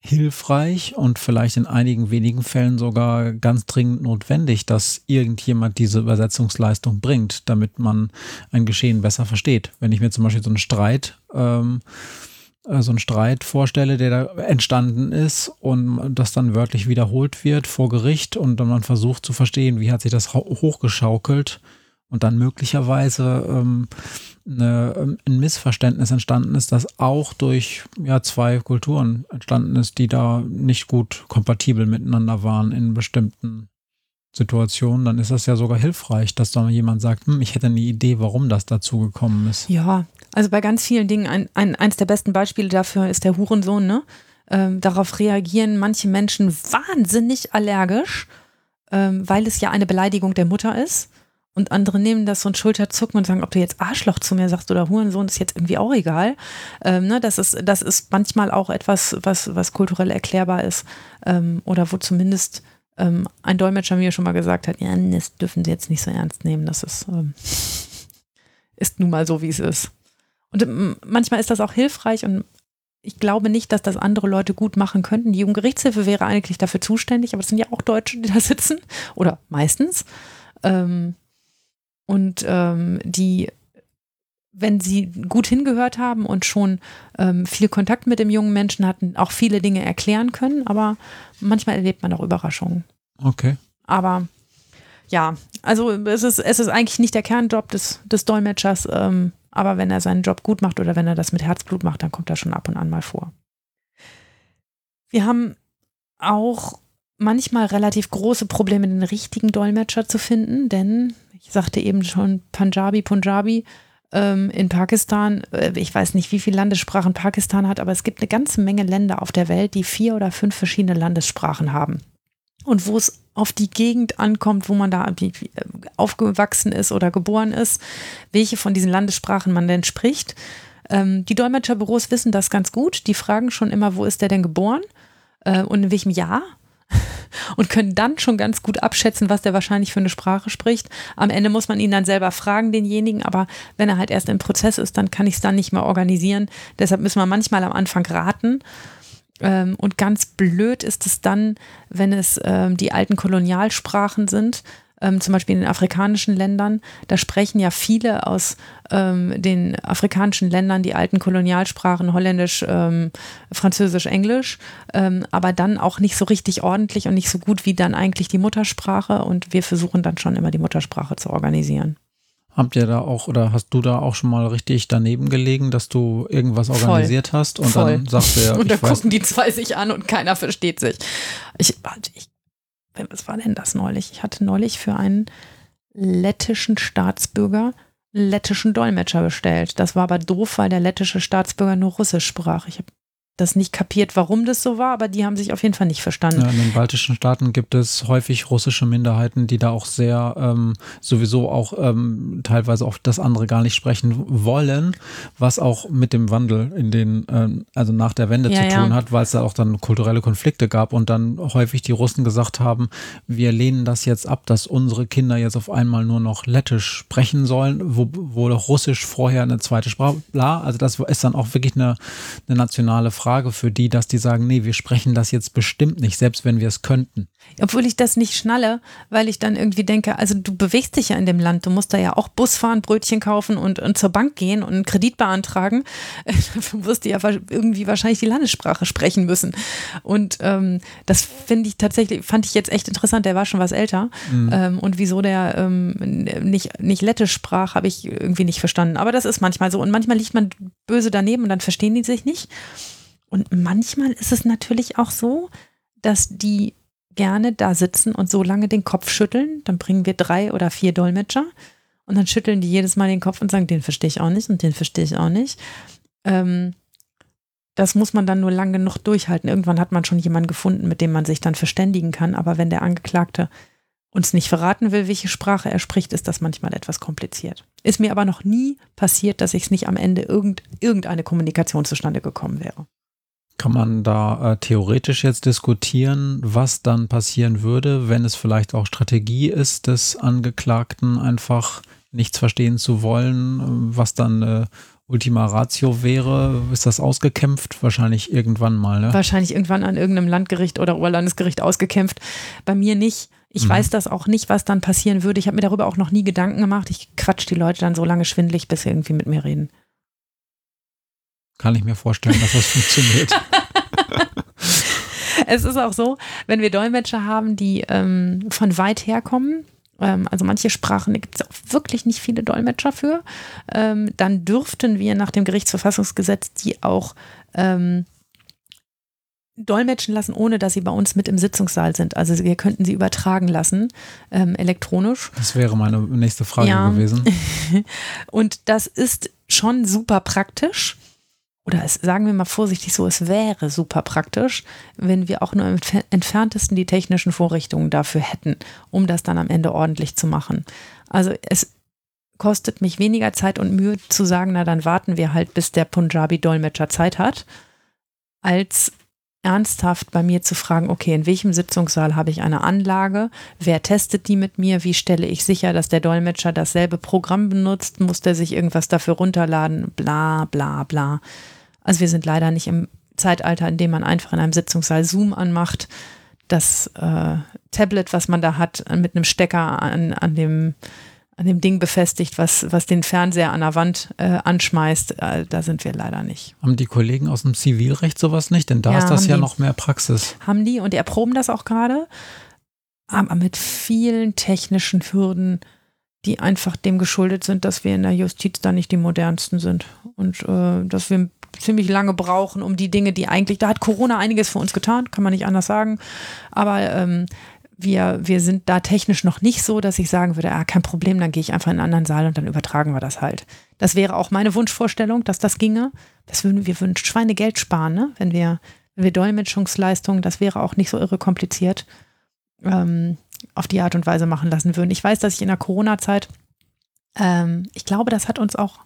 hilfreich und vielleicht in einigen wenigen Fällen sogar ganz dringend notwendig, dass irgendjemand diese Übersetzungsleistung bringt, damit man ein Geschehen besser versteht. Wenn ich mir zum Beispiel so einen Streit ähm, äh, so einen Streit vorstelle, der da entstanden ist und das dann wörtlich wiederholt wird vor Gericht und dann man versucht zu verstehen, wie hat sich das hochgeschaukelt und dann möglicherweise ähm, eine, ähm, ein Missverständnis entstanden ist, das auch durch ja, zwei Kulturen entstanden ist, die da nicht gut kompatibel miteinander waren in bestimmten Situationen, dann ist das ja sogar hilfreich, dass da jemand sagt, hm, ich hätte eine Idee, warum das dazu gekommen ist. Ja, also bei ganz vielen Dingen, ein, ein, eins der besten Beispiele dafür ist der Hurensohn, ne? Ähm, darauf reagieren manche Menschen wahnsinnig allergisch, ähm, weil es ja eine Beleidigung der Mutter ist. Und andere nehmen das so ein Schulterzucken und sagen, ob du jetzt Arschloch zu mir sagst oder Hurensohn, ist jetzt irgendwie auch egal. Ähm, ne, das, ist, das ist manchmal auch etwas, was, was kulturell erklärbar ist ähm, oder wo zumindest ähm, ein Dolmetscher mir schon mal gesagt hat, ja, das dürfen Sie jetzt nicht so ernst nehmen, das ist, ähm, ist nun mal so, wie es ist. Und ähm, manchmal ist das auch hilfreich und ich glaube nicht, dass das andere Leute gut machen könnten. Die Jugendgerichtshilfe wäre eigentlich dafür zuständig, aber es sind ja auch Deutsche, die da sitzen oder meistens. Ähm, und ähm, die, wenn sie gut hingehört haben und schon ähm, viel Kontakt mit dem jungen Menschen hatten, auch viele Dinge erklären können, aber manchmal erlebt man auch Überraschungen. Okay. Aber ja, also es ist, es ist eigentlich nicht der Kernjob des, des Dolmetschers, ähm, aber wenn er seinen Job gut macht oder wenn er das mit Herzblut macht, dann kommt er schon ab und an mal vor. Wir haben auch manchmal relativ große Probleme, den richtigen Dolmetscher zu finden, denn ich sagte eben schon Punjabi, Punjabi ähm, in Pakistan. Äh, ich weiß nicht, wie viele Landessprachen Pakistan hat, aber es gibt eine ganze Menge Länder auf der Welt, die vier oder fünf verschiedene Landessprachen haben. Und wo es auf die Gegend ankommt, wo man da äh, aufgewachsen ist oder geboren ist, welche von diesen Landessprachen man denn spricht. Ähm, die Dolmetscherbüros wissen das ganz gut. Die fragen schon immer, wo ist der denn geboren äh, und in welchem Jahr und können dann schon ganz gut abschätzen, was der wahrscheinlich für eine Sprache spricht. Am Ende muss man ihn dann selber fragen, denjenigen, aber wenn er halt erst im Prozess ist, dann kann ich es dann nicht mehr organisieren. Deshalb müssen wir manchmal am Anfang raten. Ähm, und ganz blöd ist es dann, wenn es ähm, die alten Kolonialsprachen sind, ähm, zum Beispiel in den afrikanischen Ländern. Da sprechen ja viele aus den afrikanischen Ländern die alten Kolonialsprachen, Holländisch, Französisch, Englisch, aber dann auch nicht so richtig ordentlich und nicht so gut wie dann eigentlich die Muttersprache. Und wir versuchen dann schon immer die Muttersprache zu organisieren. Habt ihr da auch oder hast du da auch schon mal richtig daneben gelegen, dass du irgendwas organisiert Voll. hast und Voll. dann sagst du ja. und dann gucken die zwei sich an und keiner versteht sich. Ich, ich, was war denn das neulich? Ich hatte neulich für einen lettischen Staatsbürger lettischen Dolmetscher bestellt. Das war aber doof, weil der lettische Staatsbürger nur Russisch sprach. Ich habe das nicht kapiert, warum das so war, aber die haben sich auf jeden Fall nicht verstanden. Ja, in den baltischen Staaten gibt es häufig russische Minderheiten, die da auch sehr ähm, sowieso auch ähm, teilweise auch das andere gar nicht sprechen wollen, was auch mit dem Wandel in den, ähm, also nach der Wende ja, zu tun ja. hat, weil es da auch dann kulturelle Konflikte gab und dann häufig die Russen gesagt haben, wir lehnen das jetzt ab, dass unsere Kinder jetzt auf einmal nur noch Lettisch sprechen sollen, wo, wo Russisch vorher eine zweite Sprache, bla, also das ist dann auch wirklich eine, eine nationale Frage Frage für die, dass die sagen, nee, wir sprechen das jetzt bestimmt nicht, selbst wenn wir es könnten. Obwohl ich das nicht schnalle, weil ich dann irgendwie denke, also du bewegst dich ja in dem Land, du musst da ja auch Bus fahren, Brötchen kaufen und, und zur Bank gehen und einen Kredit beantragen. Du wirst ja irgendwie wahrscheinlich die Landessprache sprechen müssen. Und ähm, das finde ich tatsächlich, fand ich jetzt echt interessant, der war schon was älter. Mhm. Ähm, und wieso der ähm, nicht, nicht Lettisch sprach, habe ich irgendwie nicht verstanden. Aber das ist manchmal so. Und manchmal liegt man böse daneben und dann verstehen die sich nicht. Und manchmal ist es natürlich auch so, dass die gerne da sitzen und so lange den Kopf schütteln. Dann bringen wir drei oder vier Dolmetscher und dann schütteln die jedes Mal den Kopf und sagen, den verstehe ich auch nicht und den verstehe ich auch nicht. Ähm, das muss man dann nur lang genug durchhalten. Irgendwann hat man schon jemanden gefunden, mit dem man sich dann verständigen kann. Aber wenn der Angeklagte uns nicht verraten will, welche Sprache er spricht, ist das manchmal etwas kompliziert. Ist mir aber noch nie passiert, dass ich es nicht am Ende irgend, irgendeine Kommunikation zustande gekommen wäre. Kann man da äh, theoretisch jetzt diskutieren, was dann passieren würde, wenn es vielleicht auch Strategie ist, des Angeklagten einfach nichts verstehen zu wollen, was dann äh, Ultima Ratio wäre? Ist das ausgekämpft? Wahrscheinlich irgendwann mal, ne? Wahrscheinlich irgendwann an irgendeinem Landgericht oder Oberlandesgericht ausgekämpft. Bei mir nicht. Ich mhm. weiß das auch nicht, was dann passieren würde. Ich habe mir darüber auch noch nie Gedanken gemacht. Ich quatsch die Leute dann so lange schwindlig, bis sie irgendwie mit mir reden. Kann ich mir vorstellen, dass das funktioniert. es ist auch so, wenn wir Dolmetscher haben, die ähm, von weit herkommen, ähm, also manche Sprachen gibt es auch wirklich nicht viele Dolmetscher für, ähm, dann dürften wir nach dem Gerichtsverfassungsgesetz die auch ähm, dolmetschen lassen, ohne dass sie bei uns mit im Sitzungssaal sind. Also wir könnten sie übertragen lassen, ähm, elektronisch. Das wäre meine nächste Frage ja. gewesen. Und das ist schon super praktisch oder es, sagen wir mal vorsichtig so, es wäre super praktisch, wenn wir auch nur im entferntesten die technischen Vorrichtungen dafür hätten, um das dann am Ende ordentlich zu machen. Also es kostet mich weniger Zeit und Mühe zu sagen, na dann warten wir halt, bis der Punjabi-Dolmetscher Zeit hat, als ernsthaft bei mir zu fragen, okay, in welchem Sitzungssaal habe ich eine Anlage? Wer testet die mit mir? Wie stelle ich sicher, dass der Dolmetscher dasselbe Programm benutzt? Muss der sich irgendwas dafür runterladen? Bla, bla, bla. Also wir sind leider nicht im Zeitalter, in dem man einfach in einem Sitzungssaal Zoom anmacht, das äh, Tablet, was man da hat, mit einem Stecker an, an dem an dem Ding befestigt, was, was den Fernseher an der Wand äh, anschmeißt. Äh, da sind wir leider nicht. Haben die Kollegen aus dem Zivilrecht sowas nicht? Denn da ja, ist das ja die, noch mehr Praxis. Haben die und die erproben das auch gerade, aber mit vielen technischen Hürden, die einfach dem geschuldet sind, dass wir in der Justiz da nicht die modernsten sind und äh, dass wir ziemlich lange brauchen, um die Dinge, die eigentlich, da hat Corona einiges für uns getan, kann man nicht anders sagen. Aber ähm, wir, wir sind da technisch noch nicht so, dass ich sagen würde, ah, kein Problem, dann gehe ich einfach in einen anderen Saal und dann übertragen wir das halt. Das wäre auch meine Wunschvorstellung, dass das ginge. Das würden wir würden Schweinegeld sparen, ne? wenn wir, wenn wir Dolmetschungsleistungen, das wäre auch nicht so irre kompliziert, ähm, auf die Art und Weise machen lassen würden. Ich weiß, dass ich in der Corona-Zeit, ähm, ich glaube, das hat uns auch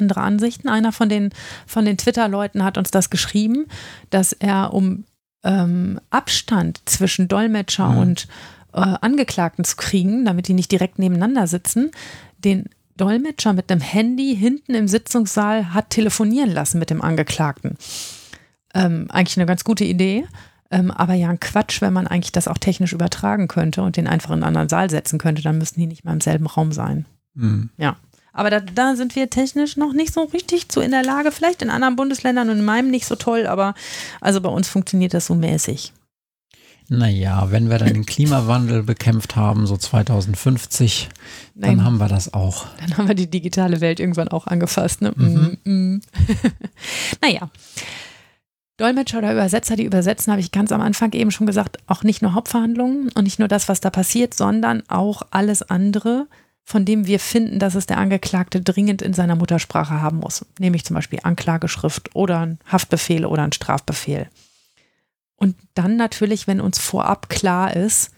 andere Ansichten. Einer von den, von den Twitter-Leuten hat uns das geschrieben, dass er um ähm, Abstand zwischen Dolmetscher mhm. und äh, Angeklagten zu kriegen, damit die nicht direkt nebeneinander sitzen, den Dolmetscher mit dem Handy hinten im Sitzungssaal hat telefonieren lassen mit dem Angeklagten. Ähm, eigentlich eine ganz gute Idee. Ähm, aber ja, ein Quatsch, wenn man eigentlich das auch technisch übertragen könnte und den einfach in einen anderen Saal setzen könnte, dann müssten die nicht mal im selben Raum sein. Mhm. Ja. Aber da, da, sind wir technisch noch nicht so richtig zu in der Lage. Vielleicht in anderen Bundesländern und in meinem nicht so toll, aber also bei uns funktioniert das so mäßig. Naja, wenn wir dann den Klimawandel bekämpft haben, so 2050, Nein. dann haben wir das auch. Dann haben wir die digitale Welt irgendwann auch angefasst. Ne? Mhm. Mm, mm. naja. Dolmetscher oder Übersetzer, die übersetzen, habe ich ganz am Anfang eben schon gesagt, auch nicht nur Hauptverhandlungen und nicht nur das, was da passiert, sondern auch alles andere, von dem wir finden, dass es der Angeklagte dringend in seiner Muttersprache haben muss, nämlich zum Beispiel Anklageschrift oder ein Haftbefehl oder ein Strafbefehl. Und dann natürlich, wenn uns vorab klar ist,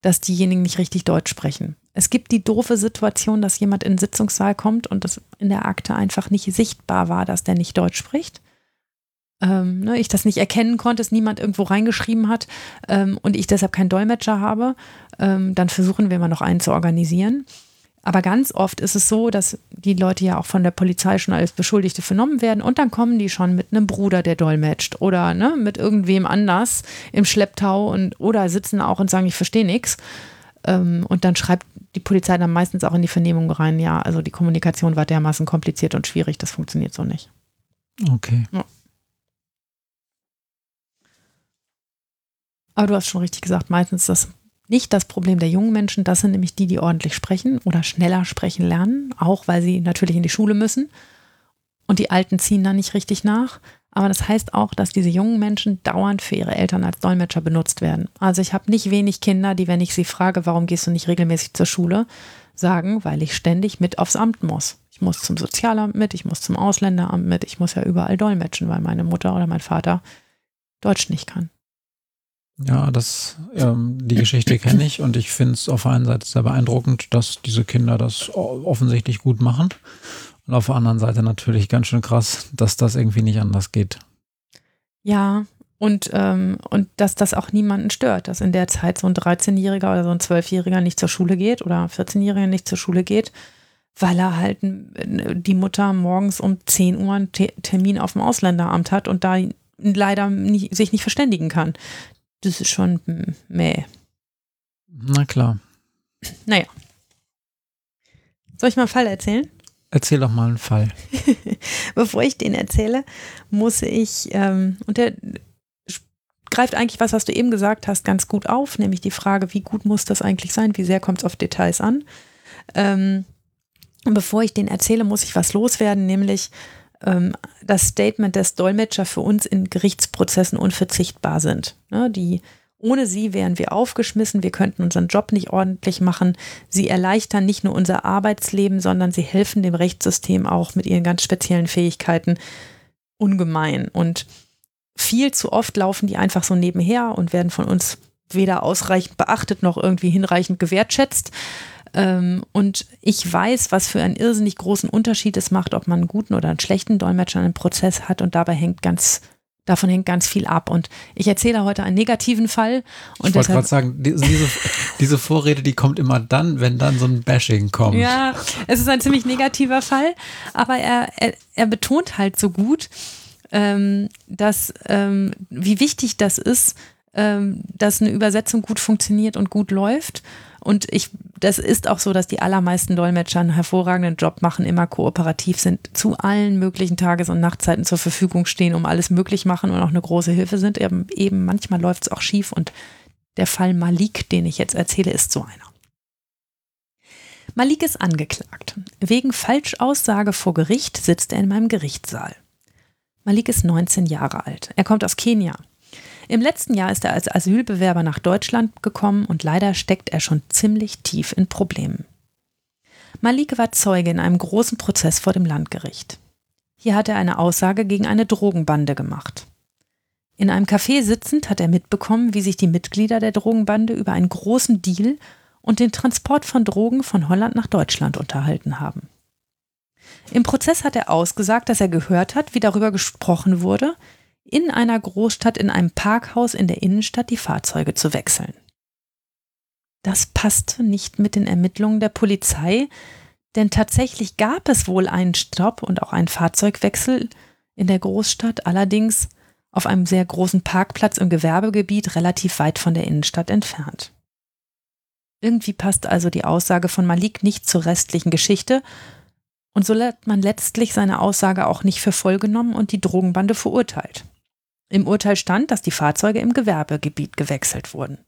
dass diejenigen nicht richtig Deutsch sprechen. Es gibt die doofe Situation, dass jemand in den Sitzungssaal kommt und das in der Akte einfach nicht sichtbar war, dass der nicht Deutsch spricht. Ähm, ne, ich das nicht erkennen konnte, es niemand irgendwo reingeschrieben hat ähm, und ich deshalb keinen Dolmetscher habe, ähm, dann versuchen wir mal noch einen zu organisieren. Aber ganz oft ist es so, dass die Leute ja auch von der Polizei schon als Beschuldigte vernommen werden und dann kommen die schon mit einem Bruder, der dolmetscht oder ne, mit irgendwem anders im Schlepptau und oder sitzen auch und sagen, ich verstehe nichts. Ähm, und dann schreibt die Polizei dann meistens auch in die Vernehmung rein, ja, also die Kommunikation war dermaßen kompliziert und schwierig, das funktioniert so nicht. Okay. Ja. Aber du hast schon richtig gesagt, meistens das nicht das Problem der jungen Menschen, das sind nämlich die, die ordentlich sprechen oder schneller sprechen lernen, auch weil sie natürlich in die Schule müssen. Und die Alten ziehen da nicht richtig nach. Aber das heißt auch, dass diese jungen Menschen dauernd für ihre Eltern als Dolmetscher benutzt werden. Also ich habe nicht wenig Kinder, die, wenn ich sie frage, warum gehst du nicht regelmäßig zur Schule, sagen, weil ich ständig mit aufs Amt muss. Ich muss zum Sozialamt mit, ich muss zum Ausländeramt mit, ich muss ja überall dolmetschen, weil meine Mutter oder mein Vater Deutsch nicht kann. Ja, das, ähm, die Geschichte kenne ich und ich finde es auf der einen Seite sehr beeindruckend, dass diese Kinder das offensichtlich gut machen. Und auf der anderen Seite natürlich ganz schön krass, dass das irgendwie nicht anders geht. Ja, und, ähm, und dass das auch niemanden stört, dass in der Zeit so ein 13-Jähriger oder so ein 12-Jähriger nicht zur Schule geht oder 14-Jähriger nicht zur Schule geht, weil er halt die Mutter morgens um 10 Uhr einen Termin auf dem Ausländeramt hat und da leider nie, sich nicht verständigen kann das ist schon meh. Na klar. Naja. Soll ich mal einen Fall erzählen? Erzähl doch mal einen Fall. Bevor ich den erzähle, muss ich, ähm, und der greift eigentlich was, was du eben gesagt hast, ganz gut auf, nämlich die Frage, wie gut muss das eigentlich sein, wie sehr kommt es auf Details an. Ähm, und bevor ich den erzähle, muss ich was loswerden, nämlich das Statement, dass Dolmetscher für uns in Gerichtsprozessen unverzichtbar sind. Ne, die ohne sie wären wir aufgeschmissen, wir könnten unseren Job nicht ordentlich machen. Sie erleichtern nicht nur unser Arbeitsleben, sondern sie helfen dem Rechtssystem auch mit ihren ganz speziellen Fähigkeiten ungemein. Und viel zu oft laufen die einfach so nebenher und werden von uns weder ausreichend beachtet noch irgendwie hinreichend gewertschätzt. Ähm, und ich weiß, was für einen irrsinnig großen Unterschied es macht, ob man einen guten oder einen schlechten Dolmetscher im Prozess hat. Und dabei hängt ganz davon hängt ganz viel ab. Und ich erzähle heute einen negativen Fall. Und ich wollte gerade sagen, diese, diese Vorrede, die kommt immer dann, wenn dann so ein Bashing kommt. Ja, es ist ein ziemlich negativer Fall, aber er, er, er betont halt so gut, ähm, dass, ähm, wie wichtig das ist, dass eine Übersetzung gut funktioniert und gut läuft. Und ich, das ist auch so, dass die allermeisten Dolmetscher einen hervorragenden Job machen, immer kooperativ sind, zu allen möglichen Tages- und Nachtzeiten zur Verfügung stehen, um alles möglich machen und auch eine große Hilfe sind. Eben, eben manchmal läuft es auch schief und der Fall Malik, den ich jetzt erzähle, ist so einer. Malik ist angeklagt. Wegen Falschaussage vor Gericht sitzt er in meinem Gerichtssaal. Malik ist 19 Jahre alt. Er kommt aus Kenia. Im letzten Jahr ist er als Asylbewerber nach Deutschland gekommen und leider steckt er schon ziemlich tief in Problemen. Malike war Zeuge in einem großen Prozess vor dem Landgericht. Hier hat er eine Aussage gegen eine Drogenbande gemacht. In einem Café sitzend hat er mitbekommen, wie sich die Mitglieder der Drogenbande über einen großen Deal und den Transport von Drogen von Holland nach Deutschland unterhalten haben. Im Prozess hat er ausgesagt, dass er gehört hat, wie darüber gesprochen wurde, in einer Großstadt in einem Parkhaus in der Innenstadt die Fahrzeuge zu wechseln. Das passte nicht mit den Ermittlungen der Polizei, denn tatsächlich gab es wohl einen Stopp und auch einen Fahrzeugwechsel in der Großstadt, allerdings auf einem sehr großen Parkplatz im Gewerbegebiet relativ weit von der Innenstadt entfernt. Irgendwie passt also die Aussage von Malik nicht zur restlichen Geschichte, und so hat man letztlich seine Aussage auch nicht für voll genommen und die Drogenbande verurteilt. Im Urteil stand, dass die Fahrzeuge im Gewerbegebiet gewechselt wurden.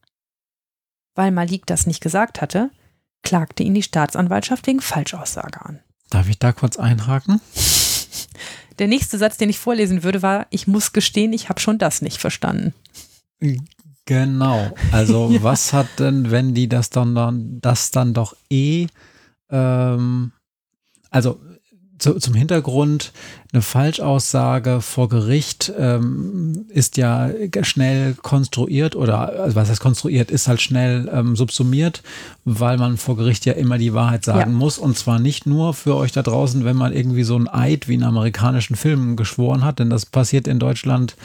Weil Malik das nicht gesagt hatte, klagte ihn die Staatsanwaltschaft wegen Falschaussage an. Darf ich da kurz einhaken? Der nächste Satz, den ich vorlesen würde, war, ich muss gestehen, ich habe schon das nicht verstanden. Genau. Also ja. was hat denn, wenn die das dann, dann das dann doch eh, ähm, also zu, zum Hintergrund, eine Falschaussage vor Gericht ähm, ist ja schnell konstruiert oder also was heißt konstruiert, ist halt schnell ähm, subsumiert, weil man vor Gericht ja immer die Wahrheit sagen ja. muss und zwar nicht nur für euch da draußen, wenn man irgendwie so ein Eid wie in amerikanischen Filmen geschworen hat, denn das passiert in Deutschland,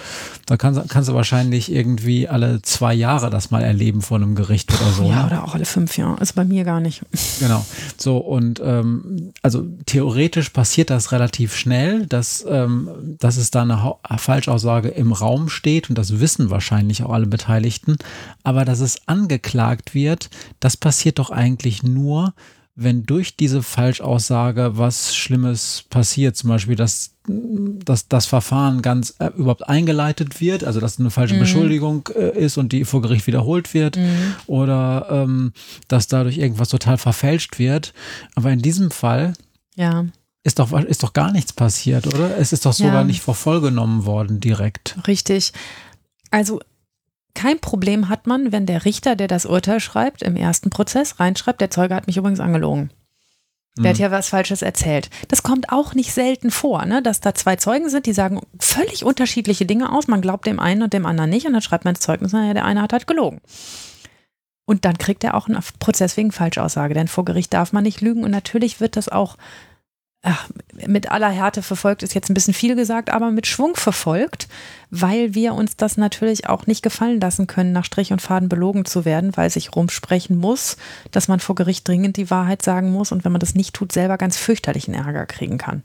da kannst, kannst du wahrscheinlich irgendwie alle zwei Jahre das mal erleben vor einem Gericht oder so. Ja, ne? oder auch alle fünf Jahre, also bei mir gar nicht. Genau, so und ähm, also theoretisch passiert das relativ schnell, dass, ähm, dass es da eine ha Falschaussage im Raum steht und das wissen wahrscheinlich auch alle Beteiligten. Aber dass es angeklagt wird, das passiert doch eigentlich nur, wenn durch diese Falschaussage was Schlimmes passiert, zum Beispiel, dass, dass das Verfahren ganz äh, überhaupt eingeleitet wird, also dass eine falsche mhm. Beschuldigung äh, ist und die vor Gericht wiederholt wird mhm. oder ähm, dass dadurch irgendwas total verfälscht wird. Aber in diesem Fall ja ist doch, ist doch gar nichts passiert, oder? Es ist doch sogar ja. nicht vor voll genommen worden direkt. Richtig. Also kein Problem hat man, wenn der Richter, der das Urteil schreibt, im ersten Prozess reinschreibt, der Zeuge hat mich übrigens angelogen. Der mhm. hat ja was Falsches erzählt. Das kommt auch nicht selten vor, ne? dass da zwei Zeugen sind, die sagen völlig unterschiedliche Dinge aus. Man glaubt dem einen und dem anderen nicht. Und dann schreibt man ins Zeugnis, naja, der eine hat halt gelogen. Und dann kriegt er auch einen Prozess wegen Falschaussage, denn vor Gericht darf man nicht lügen. Und natürlich wird das auch ach, mit aller Härte verfolgt, ist jetzt ein bisschen viel gesagt, aber mit Schwung verfolgt, weil wir uns das natürlich auch nicht gefallen lassen können, nach Strich und Faden belogen zu werden, weil sich rumsprechen muss, dass man vor Gericht dringend die Wahrheit sagen muss und wenn man das nicht tut, selber ganz fürchterlichen Ärger kriegen kann.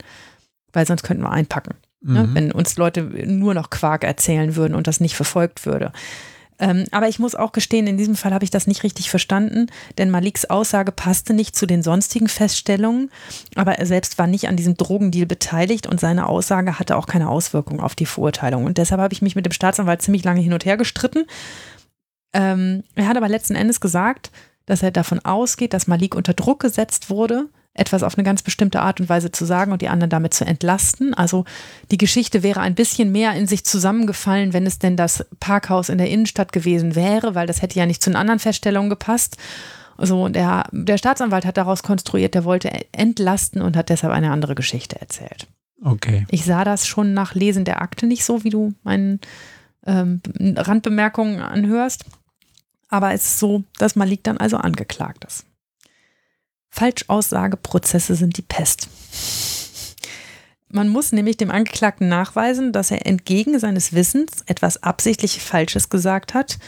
Weil sonst könnten wir einpacken. Ne? Mhm. Ne? Wenn uns Leute nur noch Quark erzählen würden und das nicht verfolgt würde. Ähm, aber ich muss auch gestehen, in diesem Fall habe ich das nicht richtig verstanden, denn Maliks Aussage passte nicht zu den sonstigen Feststellungen, aber er selbst war nicht an diesem Drogendeal beteiligt und seine Aussage hatte auch keine Auswirkung auf die Verurteilung. Und deshalb habe ich mich mit dem Staatsanwalt ziemlich lange hin und her gestritten. Ähm, er hat aber letzten Endes gesagt, dass er davon ausgeht, dass Malik unter Druck gesetzt wurde, etwas auf eine ganz bestimmte Art und Weise zu sagen und die anderen damit zu entlasten. Also die Geschichte wäre ein bisschen mehr in sich zusammengefallen, wenn es denn das Parkhaus in der Innenstadt gewesen wäre, weil das hätte ja nicht zu den anderen Feststellungen gepasst. So, und der, der Staatsanwalt hat daraus konstruiert, der wollte entlasten und hat deshalb eine andere Geschichte erzählt. Okay. Ich sah das schon nach Lesen der Akte nicht so, wie du meinen ähm, Randbemerkungen anhörst. Aber es ist so, dass Malik dann also angeklagt ist. Falschaussageprozesse sind die Pest. Man muss nämlich dem Angeklagten nachweisen, dass er entgegen seines Wissens etwas absichtlich Falsches gesagt hat.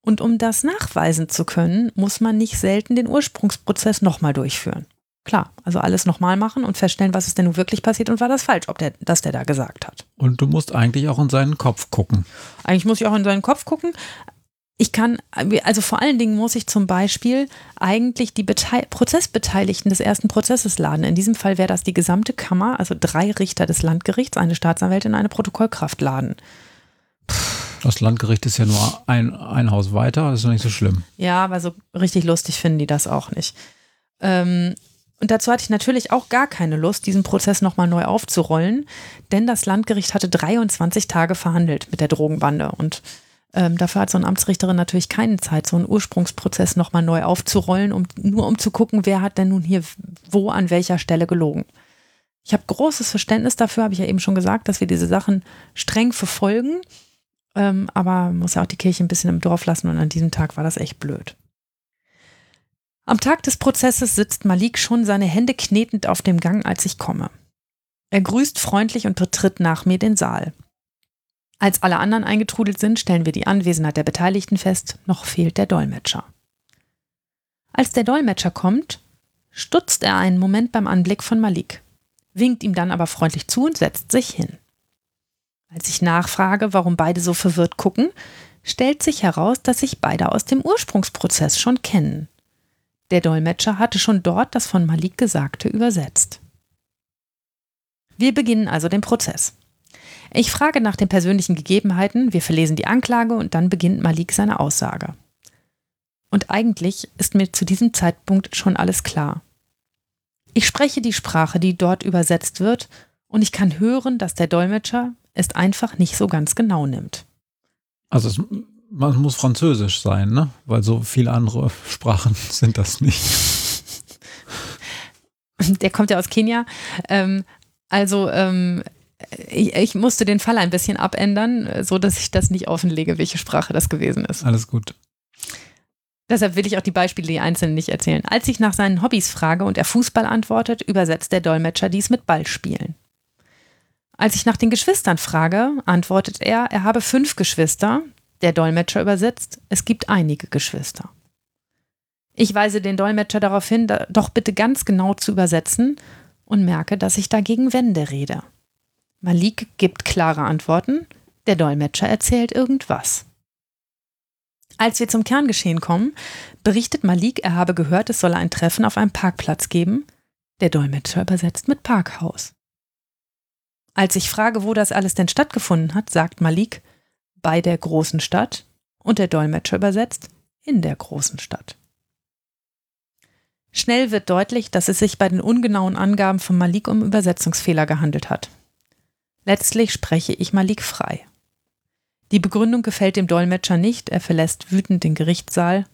Und um das nachweisen zu können, muss man nicht selten den Ursprungsprozess nochmal durchführen. Klar, also alles nochmal machen und feststellen, was ist denn nun wirklich passiert und war das falsch, ob der, das der da gesagt hat. Und du musst eigentlich auch in seinen Kopf gucken. Eigentlich muss ich auch in seinen Kopf gucken, ich kann, also vor allen Dingen muss ich zum Beispiel eigentlich die Beteil Prozessbeteiligten des ersten Prozesses laden. In diesem Fall wäre das die gesamte Kammer, also drei Richter des Landgerichts, eine Staatsanwältin, eine Protokollkraft laden. Das Landgericht ist ja nur ein, ein Haus weiter, das ist doch nicht so schlimm. Ja, aber so richtig lustig finden die das auch nicht. Ähm, und dazu hatte ich natürlich auch gar keine Lust, diesen Prozess nochmal neu aufzurollen, denn das Landgericht hatte 23 Tage verhandelt mit der Drogenbande und ähm, dafür hat so eine Amtsrichterin natürlich keine Zeit, so einen Ursprungsprozess nochmal neu aufzurollen, um, nur um zu gucken, wer hat denn nun hier wo an welcher Stelle gelogen. Ich habe großes Verständnis dafür, habe ich ja eben schon gesagt, dass wir diese Sachen streng verfolgen. Ähm, aber muss ja auch die Kirche ein bisschen im Dorf lassen und an diesem Tag war das echt blöd. Am Tag des Prozesses sitzt Malik schon seine Hände knetend auf dem Gang, als ich komme. Er grüßt freundlich und betritt nach mir den Saal. Als alle anderen eingetrudelt sind, stellen wir die Anwesenheit der Beteiligten fest, noch fehlt der Dolmetscher. Als der Dolmetscher kommt, stutzt er einen Moment beim Anblick von Malik, winkt ihm dann aber freundlich zu und setzt sich hin. Als ich nachfrage, warum beide so verwirrt gucken, stellt sich heraus, dass sich beide aus dem Ursprungsprozess schon kennen. Der Dolmetscher hatte schon dort das von Malik Gesagte übersetzt. Wir beginnen also den Prozess. Ich frage nach den persönlichen Gegebenheiten, wir verlesen die Anklage und dann beginnt Malik seine Aussage. Und eigentlich ist mir zu diesem Zeitpunkt schon alles klar. Ich spreche die Sprache, die dort übersetzt wird, und ich kann hören, dass der Dolmetscher es einfach nicht so ganz genau nimmt. Also es man muss Französisch sein, ne? Weil so viele andere Sprachen sind das nicht. Der kommt ja aus Kenia. Ähm, Also ähm, ich, ich, musste den Fall ein bisschen abändern, so dass ich das nicht offenlege, welche Sprache das gewesen ist. Alles gut. Deshalb will ich auch die Beispiele, die einzelnen nicht erzählen. Als ich nach seinen Hobbys frage und er Fußball antwortet, übersetzt der Dolmetscher dies mit Ballspielen. Als ich nach den Geschwistern frage, antwortet er, er habe fünf Geschwister. Der Dolmetscher übersetzt, es gibt einige Geschwister. Ich weise den Dolmetscher darauf hin, doch bitte ganz genau zu übersetzen und merke, dass ich dagegen Wände rede. Malik gibt klare Antworten, der Dolmetscher erzählt irgendwas. Als wir zum Kerngeschehen kommen, berichtet Malik, er habe gehört, es solle ein Treffen auf einem Parkplatz geben. Der Dolmetscher übersetzt mit Parkhaus. Als ich frage, wo das alles denn stattgefunden hat, sagt Malik, bei der großen Stadt und der Dolmetscher übersetzt in der großen Stadt. Schnell wird deutlich, dass es sich bei den ungenauen Angaben von Malik um Übersetzungsfehler gehandelt hat. Letztlich spreche ich Malik frei. Die Begründung gefällt dem Dolmetscher nicht, er verlässt wütend den Gerichtssaal.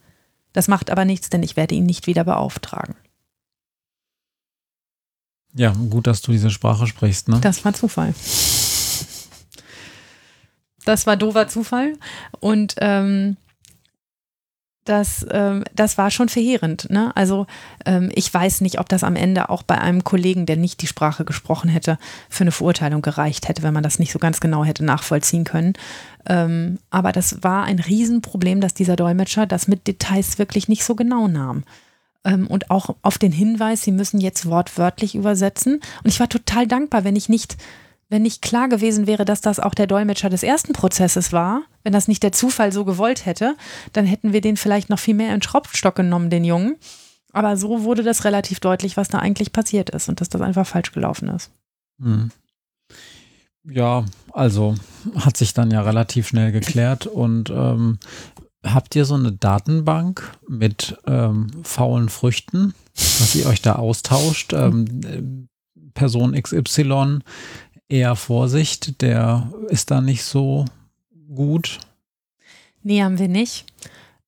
Das macht aber nichts, denn ich werde ihn nicht wieder beauftragen. Ja, gut, dass du diese Sprache sprichst, ne? Das war Zufall. Das war dover Zufall. Und ähm, das, ähm, das war schon verheerend. Ne? Also ähm, ich weiß nicht, ob das am Ende auch bei einem Kollegen, der nicht die Sprache gesprochen hätte, für eine Verurteilung gereicht hätte, wenn man das nicht so ganz genau hätte nachvollziehen können. Ähm, aber das war ein Riesenproblem, dass dieser Dolmetscher das mit Details wirklich nicht so genau nahm. Ähm, und auch auf den Hinweis, sie müssen jetzt wortwörtlich übersetzen. Und ich war total dankbar, wenn ich nicht wenn nicht klar gewesen wäre, dass das auch der Dolmetscher des ersten Prozesses war, wenn das nicht der Zufall so gewollt hätte, dann hätten wir den vielleicht noch viel mehr in Schraubstock genommen, den Jungen. Aber so wurde das relativ deutlich, was da eigentlich passiert ist und dass das einfach falsch gelaufen ist. Mhm. Ja, also hat sich dann ja relativ schnell geklärt und ähm, habt ihr so eine Datenbank mit ähm, faulen Früchten, dass ihr euch da austauscht? Ähm, Person XY eher Vorsicht, der ist da nicht so gut. Nee, haben wir nicht.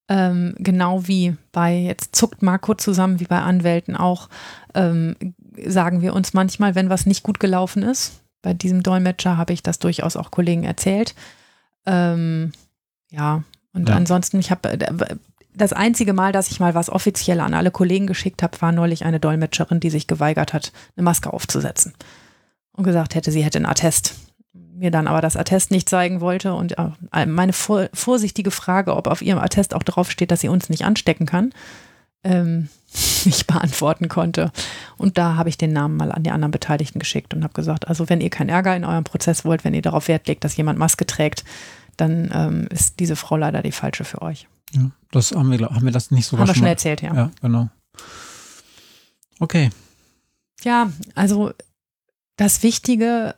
Ähm, genau wie bei, jetzt zuckt Marco zusammen, wie bei Anwälten auch, ähm, sagen wir uns manchmal, wenn was nicht gut gelaufen ist. Bei diesem Dolmetscher habe ich das durchaus auch Kollegen erzählt. Ähm, ja, und ja. ansonsten, ich habe äh, das einzige Mal, dass ich mal was offiziell an alle Kollegen geschickt habe, war neulich eine Dolmetscherin, die sich geweigert hat, eine Maske aufzusetzen und gesagt hätte, sie hätte ein Attest. Mir dann aber das Attest nicht zeigen wollte und äh, meine vor, vorsichtige Frage, ob auf ihrem Attest auch draufsteht, dass sie uns nicht anstecken kann, ähm, nicht beantworten konnte. Und da habe ich den Namen mal an die anderen Beteiligten geschickt und habe gesagt, also wenn ihr keinen Ärger in eurem Prozess wollt, wenn ihr darauf Wert legt, dass jemand Maske trägt, dann ähm, ist diese Frau leider die falsche für euch. Ja, das haben wir, haben wir das nicht sogar haben wir schon erzählt, ja. Ja, genau. Okay. Ja, also das Wichtige,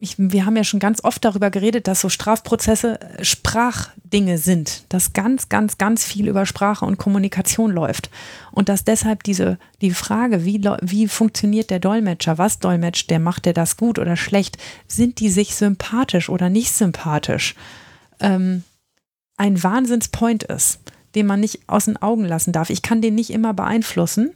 ich, wir haben ja schon ganz oft darüber geredet, dass so Strafprozesse äh, Sprachdinge sind, dass ganz, ganz, ganz viel über Sprache und Kommunikation läuft. Und dass deshalb diese, die Frage, wie, wie funktioniert der Dolmetscher, was dolmetscht der, macht der das gut oder schlecht, sind die sich sympathisch oder nicht sympathisch, ähm, ein Wahnsinnspoint ist, den man nicht aus den Augen lassen darf. Ich kann den nicht immer beeinflussen.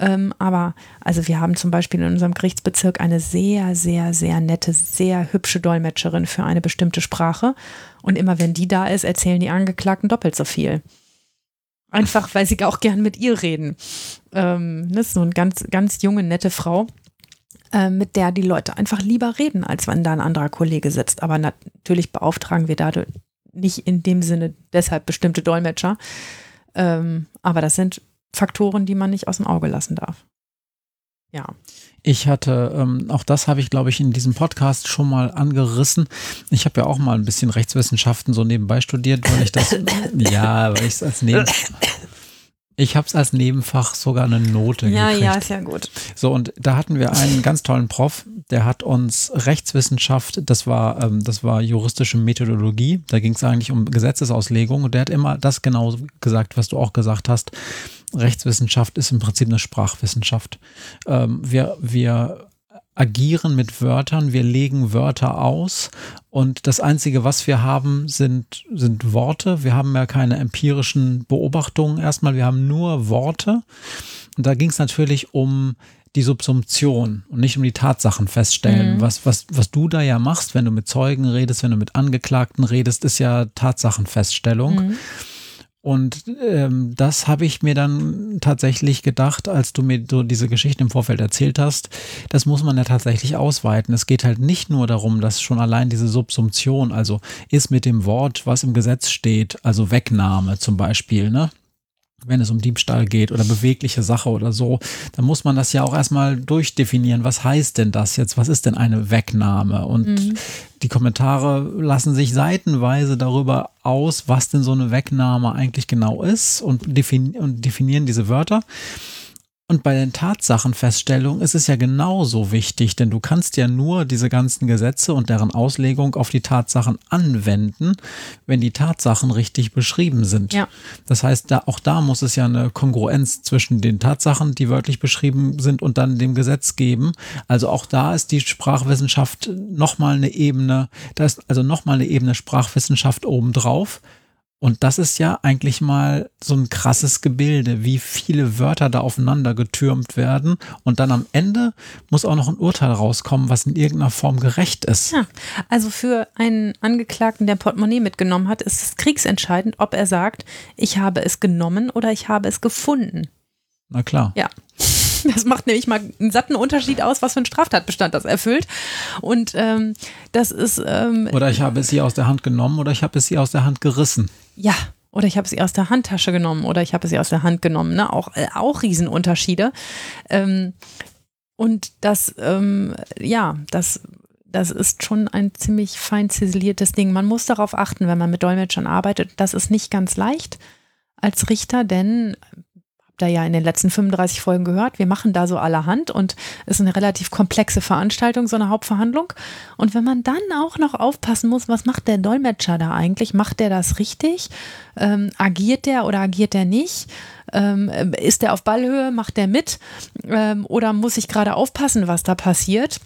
Ähm, aber also wir haben zum Beispiel in unserem Gerichtsbezirk eine sehr, sehr, sehr nette, sehr hübsche Dolmetscherin für eine bestimmte Sprache. Und immer wenn die da ist, erzählen die Angeklagten doppelt so viel. Einfach, weil sie auch gern mit ihr reden. Ähm, das ist so eine ganz, ganz junge, nette Frau, äh, mit der die Leute einfach lieber reden, als wenn da ein anderer Kollege sitzt. Aber natürlich beauftragen wir dadurch nicht in dem Sinne deshalb bestimmte Dolmetscher. Ähm, aber das sind Faktoren, die man nicht aus dem Auge lassen darf. Ja. Ich hatte, ähm, auch das habe ich, glaube ich, in diesem Podcast schon mal angerissen. Ich habe ja auch mal ein bisschen Rechtswissenschaften so nebenbei studiert, weil ich das, ja, weil ich es als Neben, ich habe es als Nebenfach sogar eine Note ja, gekriegt. Ja, ist ja gut. So, und da hatten wir einen ganz tollen Prof, der hat uns Rechtswissenschaft, das war, ähm, das war juristische Methodologie, da ging es eigentlich um Gesetzesauslegung und der hat immer das genau gesagt, was du auch gesagt hast. Rechtswissenschaft ist im Prinzip eine Sprachwissenschaft. Ähm, wir, wir agieren mit Wörtern, wir legen Wörter aus und das Einzige, was wir haben, sind, sind Worte. Wir haben ja keine empirischen Beobachtungen erstmal, wir haben nur Worte. Und da ging es natürlich um die Subsumption und nicht um die Tatsachen feststellen. Mhm. Was, was, was du da ja machst, wenn du mit Zeugen redest, wenn du mit Angeklagten redest, ist ja Tatsachenfeststellung. Mhm. Und ähm, das habe ich mir dann tatsächlich gedacht, als du mir so diese Geschichte im Vorfeld erzählt hast. Das muss man ja tatsächlich ausweiten. Es geht halt nicht nur darum, dass schon allein diese Subsumption, also ist mit dem Wort, was im Gesetz steht, also Wegnahme zum Beispiel, ne? Wenn es um Diebstahl geht oder bewegliche Sache oder so, dann muss man das ja auch erstmal durchdefinieren. Was heißt denn das jetzt? Was ist denn eine Wegnahme? Und mhm. die Kommentare lassen sich seitenweise darüber aus, was denn so eine Wegnahme eigentlich genau ist und, definieren diese Wörter. Und bei den Tatsachenfeststellungen ist es ja genauso wichtig, denn du kannst ja nur diese ganzen Gesetze und deren Auslegung auf die Tatsachen anwenden, wenn die Tatsachen richtig beschrieben sind. Ja. Das heißt, da, auch da muss es ja eine Kongruenz zwischen den Tatsachen, die wörtlich beschrieben sind, und dann dem Gesetz geben. Also auch da ist die Sprachwissenschaft nochmal eine Ebene, da ist also nochmal eine Ebene Sprachwissenschaft obendrauf. Und das ist ja eigentlich mal so ein krasses Gebilde, wie viele Wörter da aufeinander getürmt werden. Und dann am Ende muss auch noch ein Urteil rauskommen, was in irgendeiner Form gerecht ist. Ja, also für einen Angeklagten, der Portemonnaie mitgenommen hat, ist es kriegsentscheidend, ob er sagt, ich habe es genommen oder ich habe es gefunden. Na klar. Ja. Das macht nämlich mal einen satten Unterschied aus, was für ein Straftatbestand das erfüllt. Und ähm, das ist. Ähm, oder ich habe es ihr aus der Hand genommen oder ich habe es ihr aus der Hand gerissen. Ja, oder ich habe sie aus der Handtasche genommen oder ich habe sie aus der Hand genommen. Ne? Auch, äh, auch Riesenunterschiede. Ähm, und das, ähm, ja, das, das ist schon ein ziemlich fein ziseliertes Ding. Man muss darauf achten, wenn man mit Dolmetschern arbeitet. Das ist nicht ganz leicht als Richter, denn da ja in den letzten 35 Folgen gehört. Wir machen da so allerhand und es ist eine relativ komplexe Veranstaltung, so eine Hauptverhandlung. Und wenn man dann auch noch aufpassen muss, was macht der Dolmetscher da eigentlich? Macht der das richtig? Ähm, agiert der oder agiert der nicht? Ähm, ist der auf Ballhöhe? Macht der mit? Ähm, oder muss ich gerade aufpassen, was da passiert?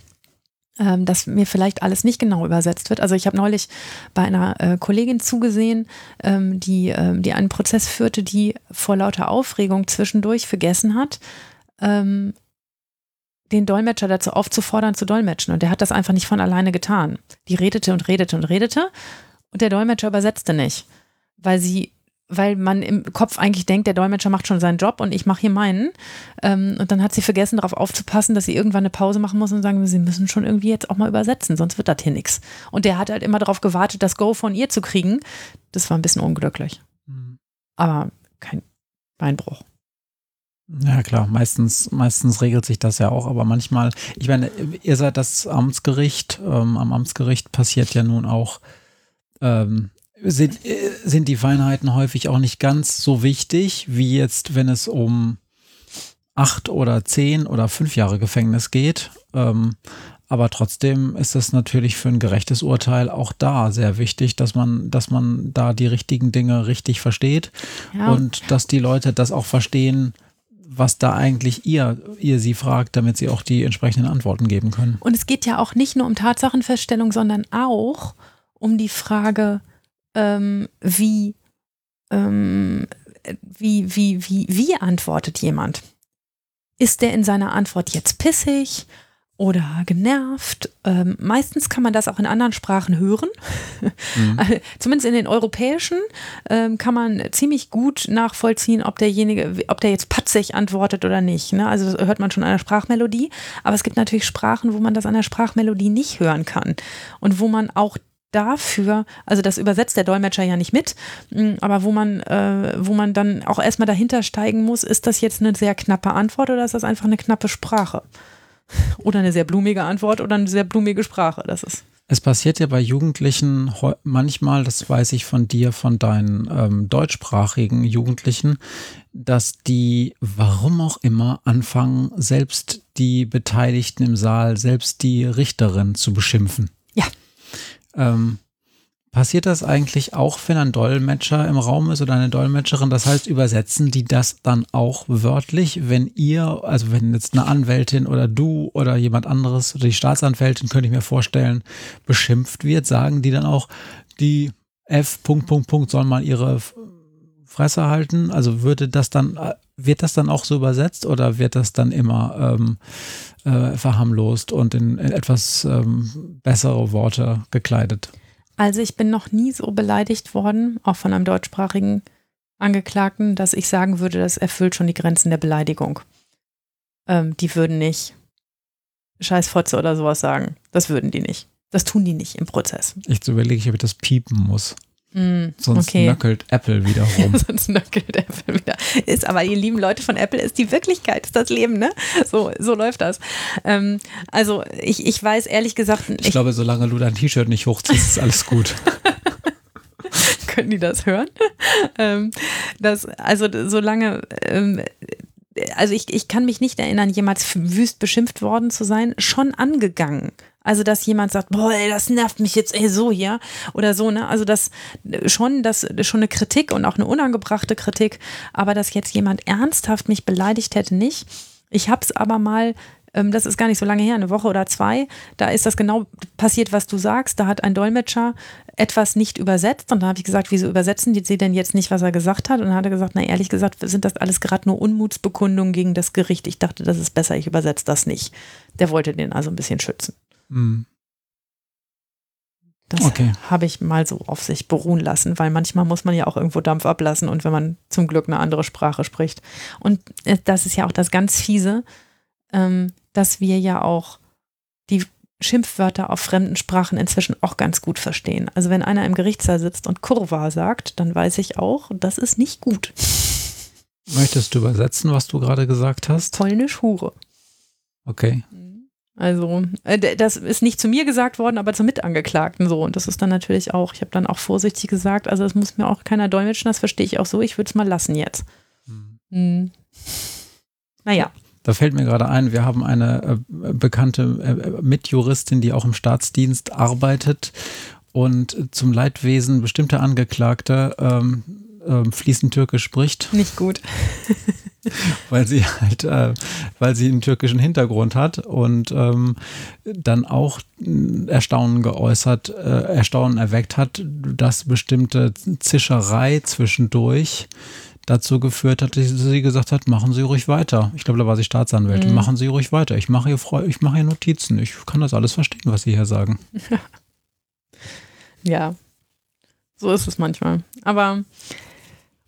Ähm, dass mir vielleicht alles nicht genau übersetzt wird. Also ich habe neulich bei einer äh, Kollegin zugesehen, ähm, die, ähm, die einen Prozess führte, die vor lauter Aufregung zwischendurch vergessen hat, ähm, den Dolmetscher dazu aufzufordern, zu dolmetschen. Und der hat das einfach nicht von alleine getan. Die redete und redete und redete und der Dolmetscher übersetzte nicht, weil sie weil man im Kopf eigentlich denkt, der Dolmetscher macht schon seinen Job und ich mache hier meinen. Ähm, und dann hat sie vergessen, darauf aufzupassen, dass sie irgendwann eine Pause machen muss und sagen, sie müssen schon irgendwie jetzt auch mal übersetzen, sonst wird das hier nichts. Und der hat halt immer darauf gewartet, das Go von ihr zu kriegen. Das war ein bisschen unglücklich. Mhm. Aber kein Beinbruch. Ja, klar, meistens, meistens regelt sich das ja auch, aber manchmal, ich meine, ihr seid das Amtsgericht, ähm, am Amtsgericht passiert ja nun auch ähm, sind, äh, sind die Feinheiten häufig auch nicht ganz so wichtig, wie jetzt, wenn es um acht oder zehn oder fünf Jahre Gefängnis geht. Ähm, aber trotzdem ist es natürlich für ein gerechtes Urteil auch da sehr wichtig, dass man, dass man da die richtigen Dinge richtig versteht ja. und dass die Leute das auch verstehen, was da eigentlich ihr, ihr sie fragt, damit sie auch die entsprechenden Antworten geben können. Und es geht ja auch nicht nur um Tatsachenfeststellung, sondern auch um die Frage, ähm, wie, ähm, wie, wie, wie, wie antwortet jemand? Ist der in seiner Antwort jetzt pissig oder genervt? Ähm, meistens kann man das auch in anderen Sprachen hören. Mhm. Zumindest in den europäischen ähm, kann man ziemlich gut nachvollziehen, ob derjenige, ob der jetzt patzig antwortet oder nicht. Ne? Also das hört man schon an der Sprachmelodie. Aber es gibt natürlich Sprachen, wo man das an der Sprachmelodie nicht hören kann und wo man auch dafür, also das übersetzt der Dolmetscher ja nicht mit, mm, aber wo man, äh, wo man dann auch erstmal dahinter steigen muss, ist das jetzt eine sehr knappe Antwort oder ist das einfach eine knappe Sprache? Oder eine sehr blumige Antwort oder eine sehr blumige Sprache. Das ist. Es passiert ja bei Jugendlichen manchmal, das weiß ich von dir, von deinen ähm, deutschsprachigen Jugendlichen, dass die, warum auch immer, anfangen, selbst die Beteiligten im Saal, selbst die Richterin zu beschimpfen. Ja. Ähm, passiert das eigentlich auch, wenn ein Dolmetscher im Raum ist oder eine Dolmetscherin? Das heißt, übersetzen die das dann auch wörtlich, wenn ihr, also wenn jetzt eine Anwältin oder du oder jemand anderes oder die Staatsanwältin, könnte ich mir vorstellen, beschimpft wird, sagen die dann auch, die F. Punkt, Punkt, Punkt soll mal ihre Fresse halten? Also würde das dann, äh, wird das dann auch so übersetzt oder wird das dann immer ähm, äh, verharmlost und in, in etwas ähm, bessere Worte gekleidet? Also ich bin noch nie so beleidigt worden, auch von einem deutschsprachigen Angeklagten, dass ich sagen würde, das erfüllt schon die Grenzen der Beleidigung. Ähm, die würden nicht Scheißfotze oder sowas sagen. Das würden die nicht. Das tun die nicht im Prozess. Ich überlege, ich, ob ich das piepen muss. Mm, Sonst okay. nöckelt Apple wieder rum. Sonst nöckelt Apple wieder. Ist aber, ihr lieben Leute von Apple, ist die Wirklichkeit, ist das Leben, ne? So, so läuft das. Ähm, also, ich, ich weiß ehrlich gesagt. Ich, glaube, solange du dein T-Shirt nicht hochziehst, ist alles gut. Können die das hören? ähm, das, also, solange. Ähm, also ich, ich kann mich nicht erinnern, jemals wüst beschimpft worden zu sein, schon angegangen. Also, dass jemand sagt, boah, ey, das nervt mich jetzt ey, so hier oder so, ne? Also, das schon, das schon eine Kritik und auch eine unangebrachte Kritik, aber dass jetzt jemand ernsthaft mich beleidigt hätte, nicht. Ich habe es aber mal ähm, das ist gar nicht so lange her, eine Woche oder zwei, da ist das genau passiert, was du sagst. Da hat ein Dolmetscher etwas nicht übersetzt und da habe ich gesagt, wieso übersetzen die sie denn jetzt nicht, was er gesagt hat? Und dann hat er gesagt, na ehrlich gesagt, sind das alles gerade nur Unmutsbekundungen gegen das Gericht. Ich dachte, das ist besser, ich übersetze das nicht. Der wollte den also ein bisschen schützen. Mhm. Das okay. habe ich mal so auf sich beruhen lassen, weil manchmal muss man ja auch irgendwo Dampf ablassen und wenn man zum Glück eine andere Sprache spricht. Und äh, das ist ja auch das ganz fiese, ähm, dass wir ja auch die Schimpfwörter auf fremden Sprachen inzwischen auch ganz gut verstehen. Also wenn einer im Gerichtssaal sitzt und Kurva sagt, dann weiß ich auch, das ist nicht gut. Möchtest du übersetzen, was du gerade gesagt hast? Polnisch Hure. Okay. Also, äh, das ist nicht zu mir gesagt worden, aber zum Mitangeklagten so. Und das ist dann natürlich auch, ich habe dann auch vorsichtig gesagt, also das muss mir auch keiner dolmetschen, das verstehe ich auch so, ich würde es mal lassen jetzt. Hm. Hm. Naja. Da fällt mir gerade ein, wir haben eine äh, bekannte äh, Mitjuristin, die auch im Staatsdienst arbeitet und zum Leidwesen bestimmter Angeklagte ähm, äh, fließend Türkisch spricht. Nicht gut. weil sie halt, äh, weil sie einen türkischen Hintergrund hat und ähm, dann auch Erstaunen geäußert, äh, Erstaunen erweckt hat, dass bestimmte Zischerei zwischendurch dazu geführt hat, dass sie gesagt hat, machen Sie ruhig weiter. Ich glaube, da war sie Staatsanwältin. Mhm. Machen Sie ruhig weiter. Ich mache hier, ich mache hier Notizen. Ich kann das alles verstehen, was Sie hier sagen. ja, so ist es manchmal. Aber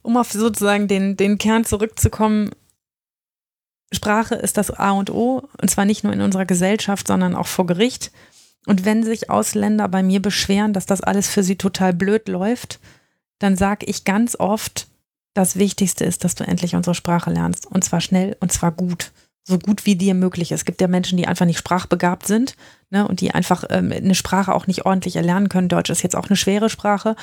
um auf sozusagen den, den Kern zurückzukommen, Sprache ist das A und O, und zwar nicht nur in unserer Gesellschaft, sondern auch vor Gericht. Und wenn sich Ausländer bei mir beschweren, dass das alles für sie total blöd läuft, dann sage ich ganz oft, das Wichtigste ist, dass du endlich unsere Sprache lernst. Und zwar schnell und zwar gut. So gut wie dir möglich. Es gibt ja Menschen, die einfach nicht sprachbegabt sind ne, und die einfach ähm, eine Sprache auch nicht ordentlich erlernen können. Deutsch ist jetzt auch eine schwere Sprache.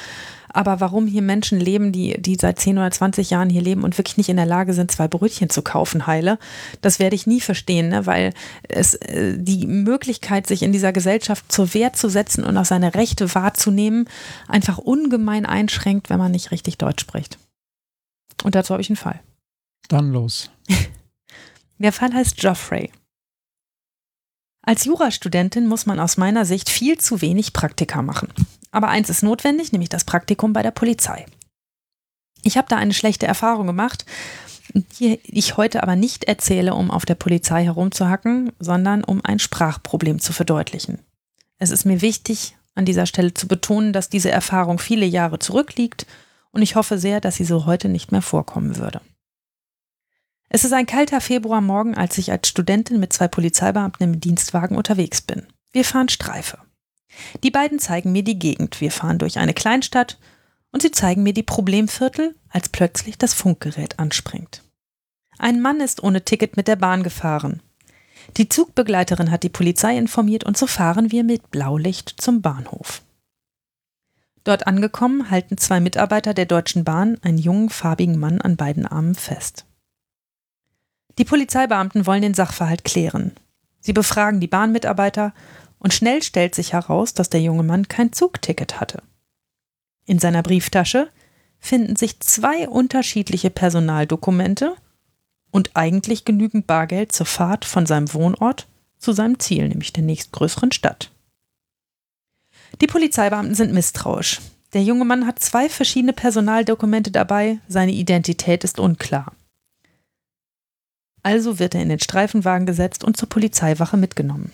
Aber warum hier Menschen leben, die, die seit 10 oder 20 Jahren hier leben und wirklich nicht in der Lage sind, zwei Brötchen zu kaufen, heile, das werde ich nie verstehen, ne, weil es äh, die Möglichkeit, sich in dieser Gesellschaft zur Wehr zu setzen und auch seine Rechte wahrzunehmen, einfach ungemein einschränkt, wenn man nicht richtig Deutsch spricht. Und dazu habe ich einen Fall. Dann los. Der Fall heißt Geoffrey. Als Jurastudentin muss man aus meiner Sicht viel zu wenig Praktika machen. Aber eins ist notwendig, nämlich das Praktikum bei der Polizei. Ich habe da eine schlechte Erfahrung gemacht, die ich heute aber nicht erzähle, um auf der Polizei herumzuhacken, sondern um ein Sprachproblem zu verdeutlichen. Es ist mir wichtig, an dieser Stelle zu betonen, dass diese Erfahrung viele Jahre zurückliegt und ich hoffe sehr, dass sie so heute nicht mehr vorkommen würde. Es ist ein kalter Februarmorgen, als ich als Studentin mit zwei Polizeibeamten im Dienstwagen unterwegs bin. Wir fahren Streife. Die beiden zeigen mir die Gegend. Wir fahren durch eine Kleinstadt und sie zeigen mir die Problemviertel, als plötzlich das Funkgerät anspringt. Ein Mann ist ohne Ticket mit der Bahn gefahren. Die Zugbegleiterin hat die Polizei informiert und so fahren wir mit Blaulicht zum Bahnhof. Dort angekommen, halten zwei Mitarbeiter der Deutschen Bahn einen jungen, farbigen Mann an beiden Armen fest. Die Polizeibeamten wollen den Sachverhalt klären. Sie befragen die Bahnmitarbeiter und schnell stellt sich heraus, dass der junge Mann kein Zugticket hatte. In seiner Brieftasche finden sich zwei unterschiedliche Personaldokumente und eigentlich genügend Bargeld zur Fahrt von seinem Wohnort zu seinem Ziel, nämlich der nächstgrößeren Stadt. Die Polizeibeamten sind misstrauisch. Der junge Mann hat zwei verschiedene Personaldokumente dabei, seine Identität ist unklar. Also wird er in den Streifenwagen gesetzt und zur Polizeiwache mitgenommen.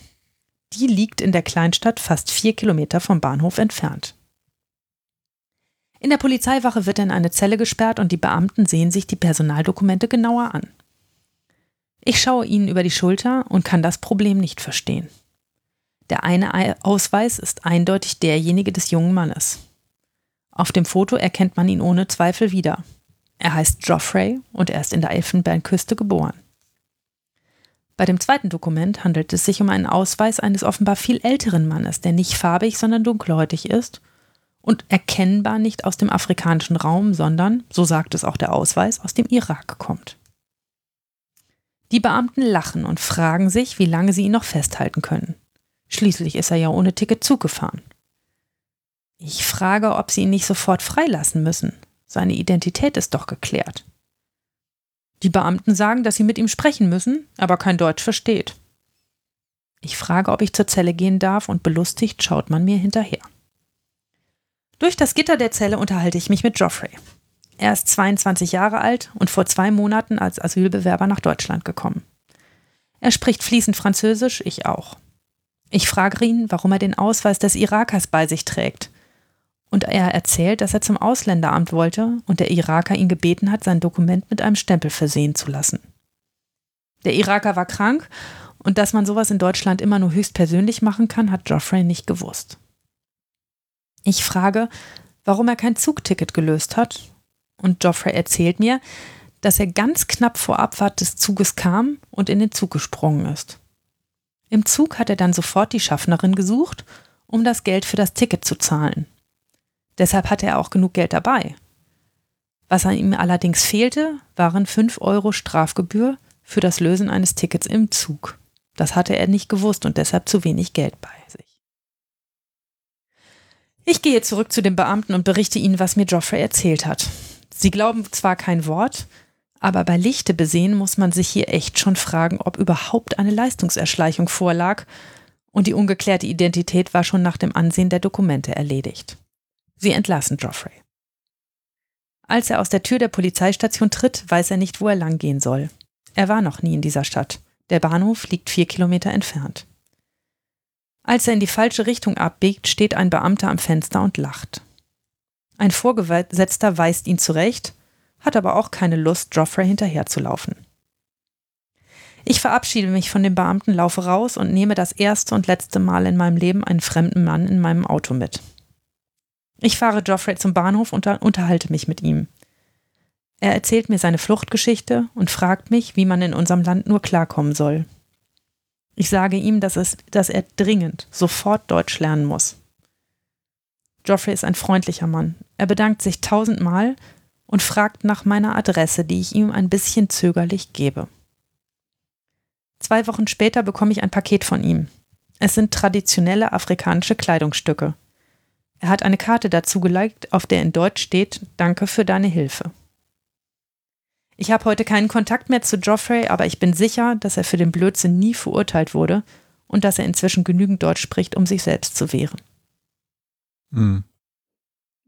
Die liegt in der Kleinstadt fast vier Kilometer vom Bahnhof entfernt. In der Polizeiwache wird er in eine Zelle gesperrt und die Beamten sehen sich die Personaldokumente genauer an. Ich schaue ihnen über die Schulter und kann das Problem nicht verstehen. Der eine Ausweis ist eindeutig derjenige des jungen Mannes. Auf dem Foto erkennt man ihn ohne Zweifel wieder. Er heißt Geoffrey und er ist in der Elfenbeinküste geboren. Bei dem zweiten Dokument handelt es sich um einen Ausweis eines offenbar viel älteren Mannes, der nicht farbig, sondern dunkelhäutig ist und erkennbar nicht aus dem afrikanischen Raum, sondern, so sagt es auch der Ausweis, aus dem Irak kommt. Die Beamten lachen und fragen sich, wie lange sie ihn noch festhalten können. Schließlich ist er ja ohne Ticket Zug gefahren. Ich frage, ob sie ihn nicht sofort freilassen müssen. Seine Identität ist doch geklärt. Die Beamten sagen, dass sie mit ihm sprechen müssen, aber kein Deutsch versteht. Ich frage, ob ich zur Zelle gehen darf und belustigt schaut man mir hinterher. Durch das Gitter der Zelle unterhalte ich mich mit Geoffrey. Er ist 22 Jahre alt und vor zwei Monaten als Asylbewerber nach Deutschland gekommen. Er spricht fließend Französisch, ich auch. Ich frage ihn, warum er den Ausweis des Irakers bei sich trägt und er erzählt, dass er zum Ausländeramt wollte und der Iraker ihn gebeten hat, sein Dokument mit einem Stempel versehen zu lassen. Der Iraker war krank und dass man sowas in Deutschland immer nur höchstpersönlich machen kann, hat Geoffrey nicht gewusst. Ich frage, warum er kein Zugticket gelöst hat und Geoffrey erzählt mir, dass er ganz knapp vor Abfahrt des Zuges kam und in den Zug gesprungen ist. Im Zug hat er dann sofort die Schaffnerin gesucht, um das Geld für das Ticket zu zahlen. Deshalb hatte er auch genug Geld dabei. Was an ihm allerdings fehlte, waren 5 Euro Strafgebühr für das Lösen eines Tickets im Zug. Das hatte er nicht gewusst und deshalb zu wenig Geld bei sich. Ich gehe zurück zu den Beamten und berichte ihnen, was mir Geoffrey erzählt hat. Sie glauben zwar kein Wort, aber bei Lichte besehen muss man sich hier echt schon fragen, ob überhaupt eine Leistungserschleichung vorlag und die ungeklärte Identität war schon nach dem Ansehen der Dokumente erledigt. Sie entlassen Geoffrey. Als er aus der Tür der Polizeistation tritt, weiß er nicht, wo er lang gehen soll. Er war noch nie in dieser Stadt. Der Bahnhof liegt vier Kilometer entfernt. Als er in die falsche Richtung abbiegt, steht ein Beamter am Fenster und lacht. Ein Vorgesetzter weist ihn zurecht, hat aber auch keine Lust, Geoffrey hinterherzulaufen. Ich verabschiede mich von dem Beamten, laufe raus und nehme das erste und letzte Mal in meinem Leben einen fremden Mann in meinem Auto mit. Ich fahre Geoffrey zum Bahnhof und unterhalte mich mit ihm. Er erzählt mir seine Fluchtgeschichte und fragt mich, wie man in unserem Land nur klarkommen soll. Ich sage ihm, dass, es, dass er dringend, sofort Deutsch lernen muss. Geoffrey ist ein freundlicher Mann. Er bedankt sich tausendmal und fragt nach meiner Adresse, die ich ihm ein bisschen zögerlich gebe. Zwei Wochen später bekomme ich ein Paket von ihm. Es sind traditionelle afrikanische Kleidungsstücke. Er hat eine Karte dazu geliked, auf der in Deutsch steht Danke für deine Hilfe. Ich habe heute keinen Kontakt mehr zu Geoffrey, aber ich bin sicher, dass er für den Blödsinn nie verurteilt wurde und dass er inzwischen genügend Deutsch spricht, um sich selbst zu wehren. Hm.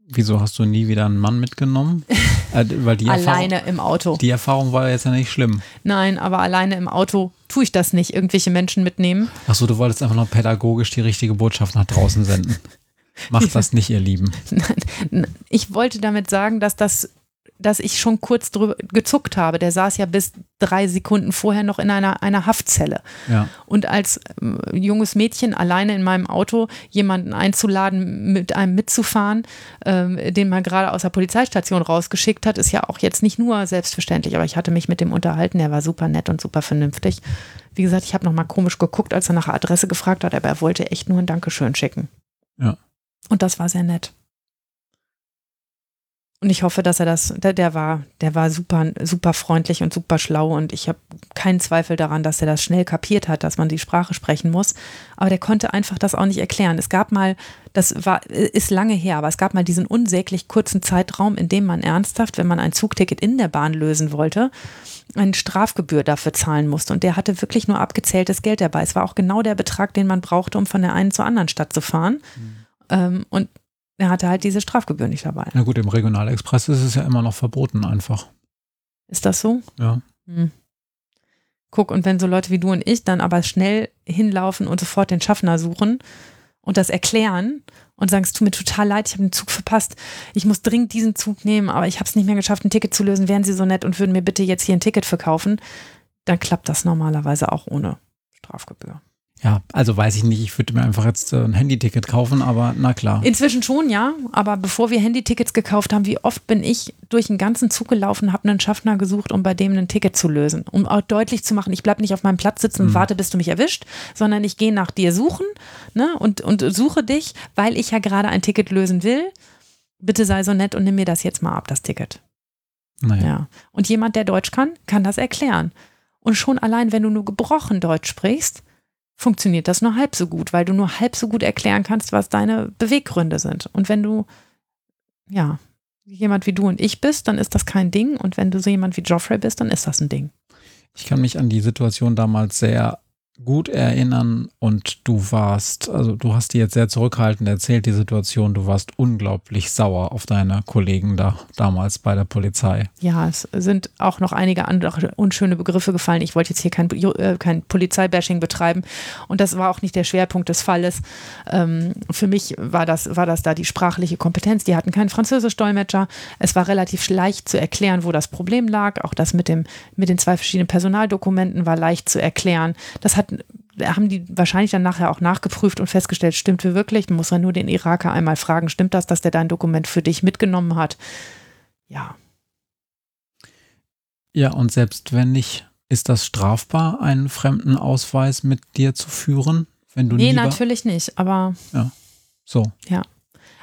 Wieso hast du nie wieder einen Mann mitgenommen? Äh, weil die alleine Erfahrung, im Auto. Die Erfahrung war jetzt ja nicht schlimm. Nein, aber alleine im Auto tue ich das nicht, irgendwelche Menschen mitnehmen. Achso, du wolltest einfach noch pädagogisch die richtige Botschaft nach draußen senden. Macht das nicht, ihr Lieben. Ich wollte damit sagen, dass das dass ich schon kurz drüber gezuckt habe. Der saß ja bis drei Sekunden vorher noch in einer, einer Haftzelle. Ja. Und als äh, junges Mädchen alleine in meinem Auto jemanden einzuladen, mit einem mitzufahren, äh, den man gerade aus der Polizeistation rausgeschickt hat, ist ja auch jetzt nicht nur selbstverständlich. Aber ich hatte mich mit dem unterhalten. Er war super nett und super vernünftig. Wie gesagt, ich habe noch mal komisch geguckt, als er nach der Adresse gefragt hat, aber er wollte echt nur ein Dankeschön schicken. Ja. Und das war sehr nett. Und ich hoffe, dass er das, der, der war, der war super, super freundlich und super schlau und ich habe keinen Zweifel daran, dass er das schnell kapiert hat, dass man die Sprache sprechen muss. Aber der konnte einfach das auch nicht erklären. Es gab mal, das war, ist lange her, aber es gab mal diesen unsäglich kurzen Zeitraum, in dem man ernsthaft, wenn man ein Zugticket in der Bahn lösen wollte, eine Strafgebühr dafür zahlen musste. Und der hatte wirklich nur abgezähltes Geld dabei. Es war auch genau der Betrag, den man brauchte, um von der einen zur anderen Stadt zu fahren. Mhm. Ähm, und er hatte halt diese Strafgebühr nicht dabei. Na gut, im Regionalexpress ist es ja immer noch verboten einfach. Ist das so? Ja. Hm. Guck, und wenn so Leute wie du und ich dann aber schnell hinlaufen und sofort den Schaffner suchen und das erklären und sagen, es tut mir total leid, ich habe den Zug verpasst, ich muss dringend diesen Zug nehmen, aber ich habe es nicht mehr geschafft, ein Ticket zu lösen, wären Sie so nett und würden mir bitte jetzt hier ein Ticket verkaufen, dann klappt das normalerweise auch ohne Strafgebühr. Ja, also weiß ich nicht, ich würde mir einfach jetzt äh, ein Handyticket kaufen, aber na klar. Inzwischen schon, ja. Aber bevor wir Handytickets gekauft haben, wie oft bin ich durch den ganzen Zug gelaufen, habe einen Schaffner gesucht, um bei dem ein Ticket zu lösen. Um auch deutlich zu machen, ich bleibe nicht auf meinem Platz sitzen und Mhm. warte, bis du mich erwischt, sondern ich gehe nach dir suchen ne, und, und suche dich, weil ich ja gerade ein Ticket lösen will. Bitte sei so nett und nimm mir das jetzt mal ab, das Ticket. Naja. Ja. Und jemand, der Deutsch kann, kann das erklären. Und schon allein, wenn du nur gebrochen Deutsch sprichst, funktioniert das nur halb so gut, weil du nur halb so gut erklären kannst, was deine Beweggründe sind. Und wenn du, ja, jemand wie du und ich bist, dann ist das kein Ding. Und wenn du so jemand wie Geoffrey bist, dann ist das ein Ding. Ich kann mich an die Situation damals sehr gut erinnern und du warst, also du hast die jetzt sehr zurückhaltend erzählt, die Situation, du warst unglaublich sauer auf deine Kollegen da damals bei der Polizei. Ja, es sind auch noch einige andere unschöne Begriffe gefallen. Ich wollte jetzt hier kein, äh, kein Polizeibashing betreiben und das war auch nicht der Schwerpunkt des Falles. Ähm, für mich war das, war das da die sprachliche Kompetenz. Die hatten keinen Französisch-Dolmetscher. Es war relativ leicht zu erklären, wo das Problem lag. Auch das mit, dem, mit den zwei verschiedenen Personaldokumenten war leicht zu erklären. Das hat haben die wahrscheinlich dann nachher auch nachgeprüft und festgestellt, stimmt wir wirklich? Man muss ja nur den Iraker einmal fragen, stimmt das, dass der dein Dokument für dich mitgenommen hat? Ja, Ja, und selbst wenn nicht, ist das strafbar, einen fremden Ausweis mit dir zu führen? Wenn du nee, natürlich nicht, aber So,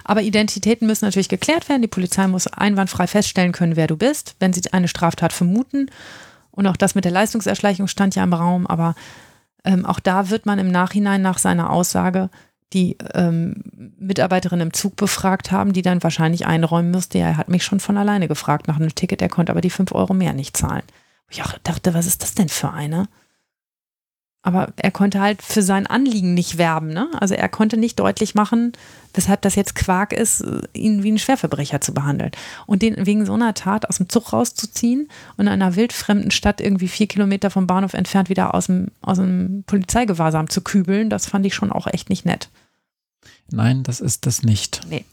Aber Identitäten müssen natürlich geklärt werden. Die Polizei muss einwandfrei feststellen können, wer du bist, wenn sie eine Straftat vermuten. Und auch das mit der Leistungserschleichung stand ja im Raum. Aber ähm, auch da wird man im Nachhinein nach seiner Aussage die ähm, Mitarbeiterin im Zug befragt haben, die dann wahrscheinlich einräumen müsste, ja, er hat mich schon von alleine gefragt nach einem Ticket, er konnte aber die fünf Euro mehr nicht zahlen. Ich auch dachte, was ist das denn für eine? Aber er konnte halt für sein Anliegen nicht werben. Ne? Also er konnte nicht deutlich machen, weshalb das jetzt Quark ist, ihn wie einen Schwerverbrecher zu behandeln. Und den wegen so einer Tat aus dem Zug rauszuziehen und in einer wildfremden Stadt irgendwie vier Kilometer vom Bahnhof entfernt wieder aus dem, aus dem Polizeigewahrsam zu kübeln, das fand ich schon auch echt nicht nett. nein, das ist das nicht. Nee.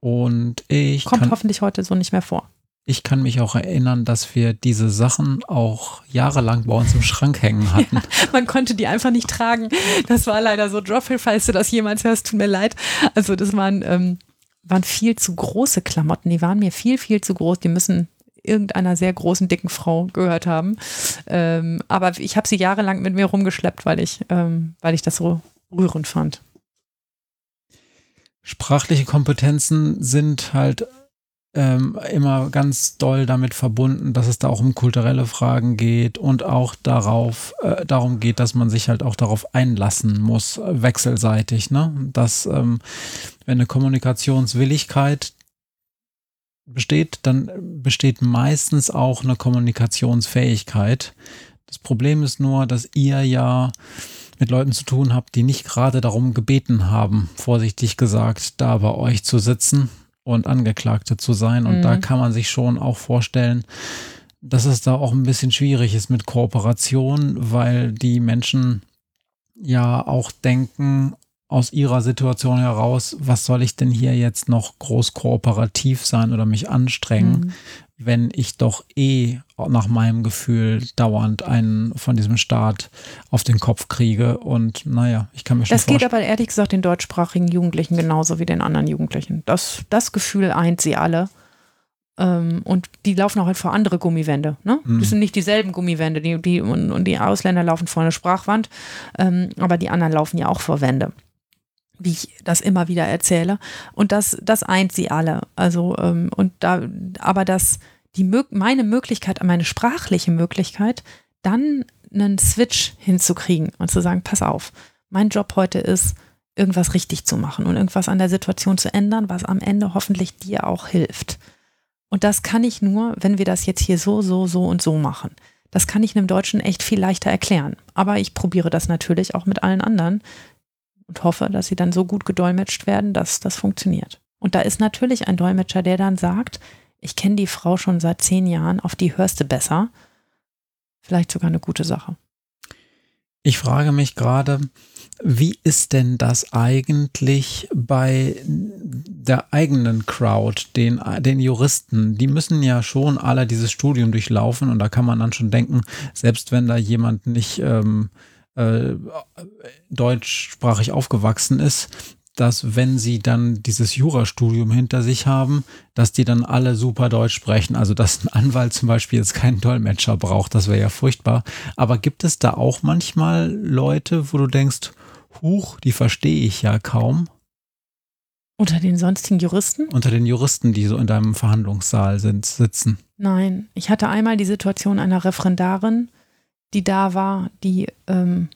Und ich Kommt hoffentlich heute so nicht mehr vor. Ich kann mich auch erinnern, dass wir diese Sachen auch jahrelang bei uns im Schrank hängen hatten. Man konnte die einfach nicht tragen. Das war leider so. Geoffrey, falls du das jemals hörst, tut mir leid. Also das waren, ähm, waren viel zu große Klamotten. Die waren mir viel, viel zu groß. Die müssen irgendeiner sehr großen, dicken Frau gehört haben. Ähm, aber ich habe sie jahrelang mit mir rumgeschleppt, weil ich, ähm, weil ich das so rührend fand. Sprachliche Kompetenzen sind halt ähm, immer ganz doll damit verbunden, dass es da auch um kulturelle Fragen geht und auch darauf, äh, darum geht, dass man sich halt auch darauf einlassen muss, äh, wechselseitig, ne? Dass ähm, wenn eine Kommunikationswilligkeit besteht, dann besteht meistens auch eine Kommunikationsfähigkeit. Das Problem ist nur, dass ihr ja mit Leuten zu tun habt, die nicht gerade darum gebeten haben, vorsichtig gesagt, da bei euch zu sitzen und Angeklagte zu sein. Und Mhm. da kann man sich schon auch vorstellen, dass es da auch ein bisschen schwierig ist mit Kooperation, weil die Menschen ja auch denken, aus ihrer Situation heraus, was soll ich denn hier jetzt noch groß kooperativ sein oder mich anstrengen, Mhm. Wenn ich doch eh nach meinem Gefühl dauernd einen von diesem Staat auf den Kopf kriege. Und naja, ich kann mir schon Das geht aber ehrlich gesagt den deutschsprachigen Jugendlichen genauso wie den anderen Jugendlichen. Das, das Gefühl eint sie alle. Ähm, und die laufen auch halt vor andere Gummiwände. Ne? Mhm. Das sind nicht dieselben Gummiwände. Die, die, und, und die Ausländer laufen vor eine Sprachwand, ähm, aber die anderen laufen ja auch vor Wände. Wie ich das immer wieder erzähle. Und das, das eint sie alle. Also, ähm, und da, aber das, die, meine Möglichkeit, meine sprachliche Möglichkeit, dann einen Switch hinzukriegen und zu sagen, pass auf, mein Job heute ist, irgendwas richtig zu machen und irgendwas an der Situation zu ändern, was am Ende hoffentlich dir auch hilft. Und das kann ich nur, wenn wir das jetzt hier so, so, so und so machen. Das kann ich einem Deutschen echt viel leichter erklären. Aber ich probiere das natürlich auch mit allen anderen, und hoffe, dass sie dann so gut gedolmetscht werden, dass das funktioniert. Und da ist natürlich ein Dolmetscher, der dann sagt, ich kenne die Frau schon seit zehn Jahren, auf die hörst du besser. Vielleicht sogar eine gute Sache. Ich frage mich gerade, wie ist denn das eigentlich bei der eigenen Crowd, den, den Juristen? Die müssen ja schon alle dieses Studium durchlaufen und da kann man dann schon denken, selbst wenn da jemand nicht ähm, äh, deutschsprachig aufgewachsen ist, dass wenn sie dann dieses Jurastudium hinter sich haben, dass die dann alle super Deutsch sprechen. Also dass ein Anwalt zum Beispiel jetzt keinen Dolmetscher braucht, das wäre ja furchtbar. Aber gibt es da auch manchmal Leute, wo du denkst, huch, die verstehe ich ja kaum? Unter den sonstigen Juristen? Unter den Juristen, die so in deinem Verhandlungssaal sind, sitzen. Nein, ich hatte einmal die Situation einer Referendarin, die da war, die ähm,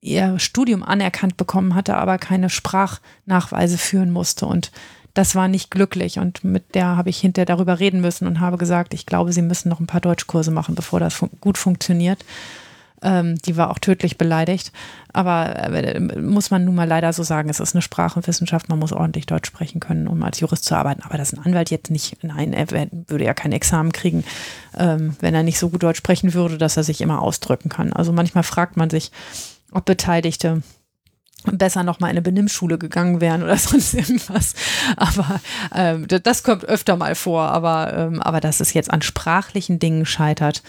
ihr Studium anerkannt bekommen hatte, aber keine Sprachnachweise führen musste. Und das war nicht glücklich. Und mit der habe ich hinterher darüber reden müssen und habe gesagt, ich glaube, sie müssen noch ein paar Deutschkurse machen, bevor das fun gut funktioniert. Ähm, die war auch tödlich beleidigt. Aber äh, muss man nun mal leider so sagen, es ist eine Sprachenwissenschaft, man muss ordentlich Deutsch sprechen können, um als Jurist zu arbeiten. Aber dass ein Anwalt jetzt nicht, nein, er würde ja kein Examen kriegen, ähm, wenn er nicht so gut Deutsch sprechen würde, dass er sich immer ausdrücken kann. Also manchmal fragt man sich, ob Beteiligte besser nochmal in eine Benimmschule gegangen wären oder sonst irgendwas. Aber ähm, das kommt öfter mal vor. Aber, ähm, aber dass es jetzt an sprachlichen Dingen scheitert,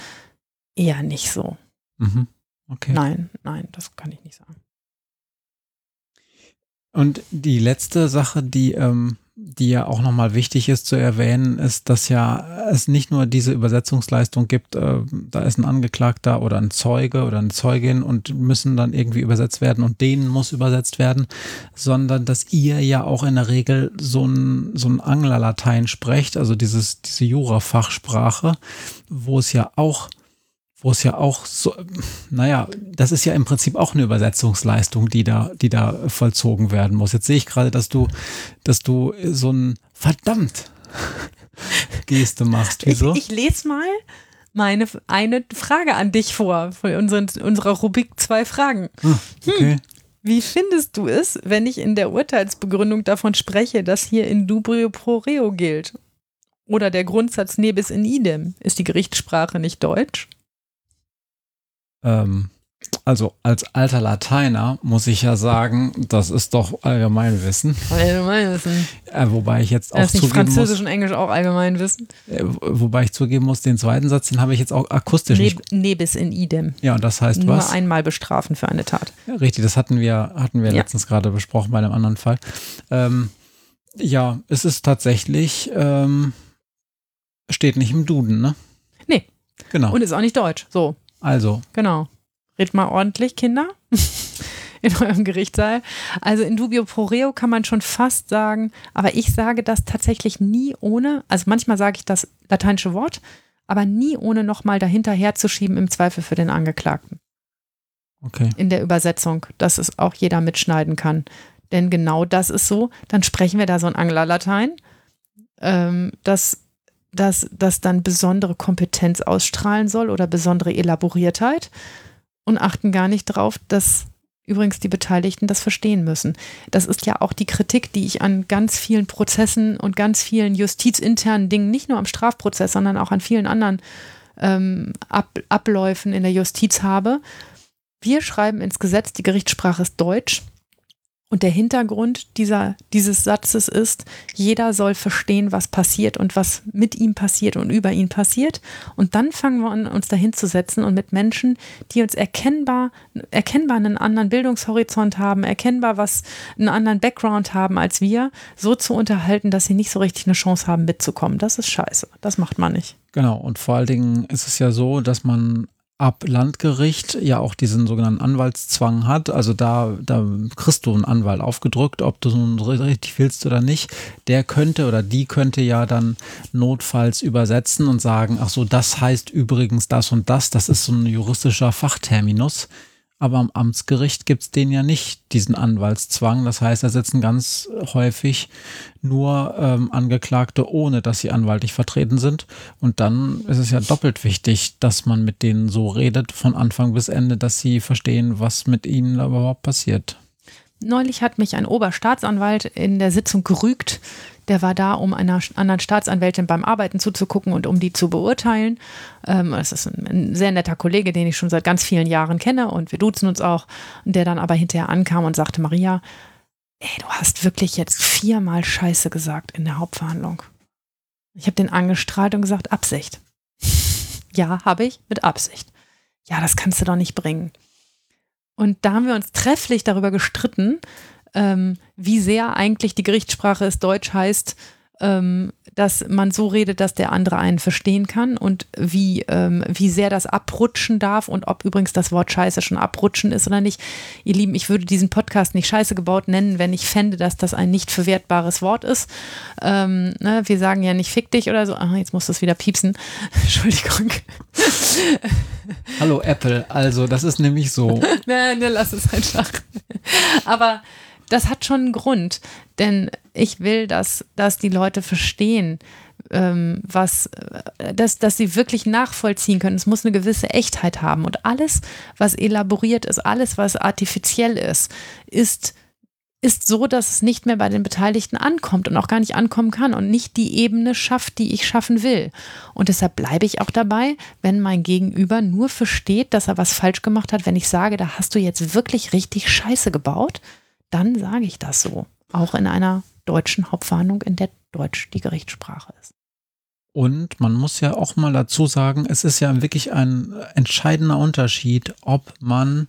eher nicht so. Mhm. Okay. Nein, nein, das kann ich nicht sagen. Und die letzte Sache, die ähm, die ja auch nochmal wichtig ist zu erwähnen, ist, dass ja es nicht nur diese Übersetzungsleistung gibt, äh, da ist ein Angeklagter oder ein Zeuge oder eine Zeugin und müssen dann irgendwie übersetzt werden und denen muss übersetzt werden, sondern dass ihr ja auch in der Regel so ein, so ein Anglerlatein sprecht, also dieses, diese Jura-Fachsprache, wo es ja auch wo es ja auch so, naja, das ist ja im Prinzip auch eine Übersetzungsleistung, die da, die da vollzogen werden muss. Jetzt sehe ich gerade, dass du, dass du so ein verdammt Geste machst. Wieso? Ich, ich lese mal meine eine Frage an dich vor, von unseren, unserer Rubrik zwei Fragen. Hm, okay. Hm. Wie findest du es, wenn ich in der Urteilsbegründung davon spreche, dass hier in dubrio pro reo gilt? Oder der Grundsatz nebis in idem? Ist die Gerichtssprache nicht Deutsch? Ähm, also als alter Lateiner muss ich ja sagen, das ist doch Allgemeinwissen. Allgemeinwissen. Äh, wobei ich jetzt auch ist nicht Französisch muss, und Englisch auch Allgemeinwissen. Äh, wobei ich zugeben muss, den zweiten Satz, den habe ich jetzt auch akustisch Neb, nicht. Nebis in idem. Ja, und das heißt Nur was? Nur einmal bestrafen für eine Tat. Ja, richtig, das hatten wir, hatten wir ja. letztens gerade besprochen bei einem anderen Fall. Ähm, ja, es ist tatsächlich, ähm, steht nicht im Duden, ne? Nee. Genau. Und ist auch nicht deutsch. So. Also. Genau. Red mal ordentlich, Kinder. in eurem Gerichtssaal. Also in dubio pro reo kann man schon fast sagen, aber ich sage das tatsächlich nie ohne, also manchmal sage ich das lateinische Wort, aber nie ohne nochmal dahinter herzuschieben im Zweifel für den Angeklagten. Okay. In der Übersetzung, dass es auch jeder mitschneiden kann. Denn genau das ist so, dann sprechen wir da so ein Anglerlatein, ähm, das dass das dann besondere Kompetenz ausstrahlen soll oder besondere Elaboriertheit und achten gar nicht drauf, dass übrigens die Beteiligten das verstehen müssen. Das ist ja auch die Kritik, die ich an ganz vielen Prozessen und ganz vielen justizinternen Dingen, nicht nur am Strafprozess, sondern auch an vielen anderen ähm, Ab Abläufen in der Justiz habe. Wir schreiben ins Gesetz, die Gerichtssprache ist Deutsch. Und der Hintergrund dieser, dieses Satzes ist, jeder soll verstehen, was passiert und was mit ihm passiert und über ihn passiert. Und dann fangen wir an, uns dahin zu setzen und mit Menschen, die uns erkennbar, erkennbar einen anderen Bildungshorizont haben, erkennbar was, einen anderen Background haben als wir, so zu unterhalten, dass sie nicht so richtig eine Chance haben, mitzukommen. Das ist scheiße. Das macht man nicht. Genau. Und vor allen Dingen ist es ja so, dass man ab Landgericht ja auch diesen sogenannten Anwaltszwang hat. Also da, da kriegst du einen Anwalt aufgedrückt, ob du nun richtig willst oder nicht. Der könnte oder die könnte ja dann notfalls übersetzen und sagen, ach so, das heißt übrigens das und das. Das ist so ein juristischer Fachterminus. Aber am Amtsgericht gibt es den ja nicht, diesen Anwaltszwang. Das heißt, da sitzen ganz häufig nur ähm, Angeklagte, ohne dass sie anwaltlich vertreten sind. Und dann ist es ja doppelt wichtig, dass man mit denen so redet, von Anfang bis Ende, dass sie verstehen, was mit ihnen überhaupt passiert. neulich hat mich ein Oberstaatsanwalt in der Sitzung gerügt. Der war da, um einer anderen Staatsanwältin beim Arbeiten zuzugucken und um die zu beurteilen. Ähm, das ist ein, ein, sehr netter Kollege, den ich schon seit ganz vielen Jahren kenne und wir duzen uns auch. Der dann aber hinterher ankam und sagte, Maria, ey, du hast wirklich jetzt viermal Scheiße gesagt in der Hauptverhandlung. Ich habe den angestrahlt und gesagt, Absicht. ja, habe ich, mit Absicht. Ja, das kannst du doch nicht bringen. Und da haben wir uns trefflich darüber gestritten, ähm, wie sehr eigentlich die Gerichtssprache es Deutsch heißt, ähm, dass man so redet, dass der andere einen verstehen kann und wie, ähm, wie sehr das abrutschen darf und ob übrigens das Wort Scheiße schon abrutschen ist oder nicht. Ihr Lieben, ich würde diesen Podcast nicht Scheiße gebaut nennen, wenn ich fände, dass das ein nicht verwertbares Wort ist. Ähm, ne, wir sagen ja nicht fick dich oder so. Ach, jetzt muss das wieder piepsen. Entschuldigung. Hallo Apple, also das ist nämlich so. Nein, ne, lass es einfach. Aber das hat schon einen Grund, denn ich will, dass, dass die Leute verstehen, ähm, was, äh, dass, dass sie wirklich nachvollziehen können. Es muss eine gewisse Echtheit haben. Und alles, was elaboriert ist, alles, was artifiziell ist, ist ist so, dass es nicht mehr bei den Beteiligten ankommt und auch gar nicht ankommen kann und nicht die Ebene schafft, die ich schaffen will. Und deshalb bleibe ich auch dabei, wenn mein Gegenüber nur versteht, dass er was falsch gemacht hat, wenn ich sage, da hast du jetzt wirklich richtig Scheiße gebaut, dann sage ich das so. Auch in einer deutschen Hauptverhandlung, in der Deutsch die Gerichtssprache ist. Und man muss ja auch mal dazu sagen, es ist ja wirklich ein entscheidender Unterschied, ob man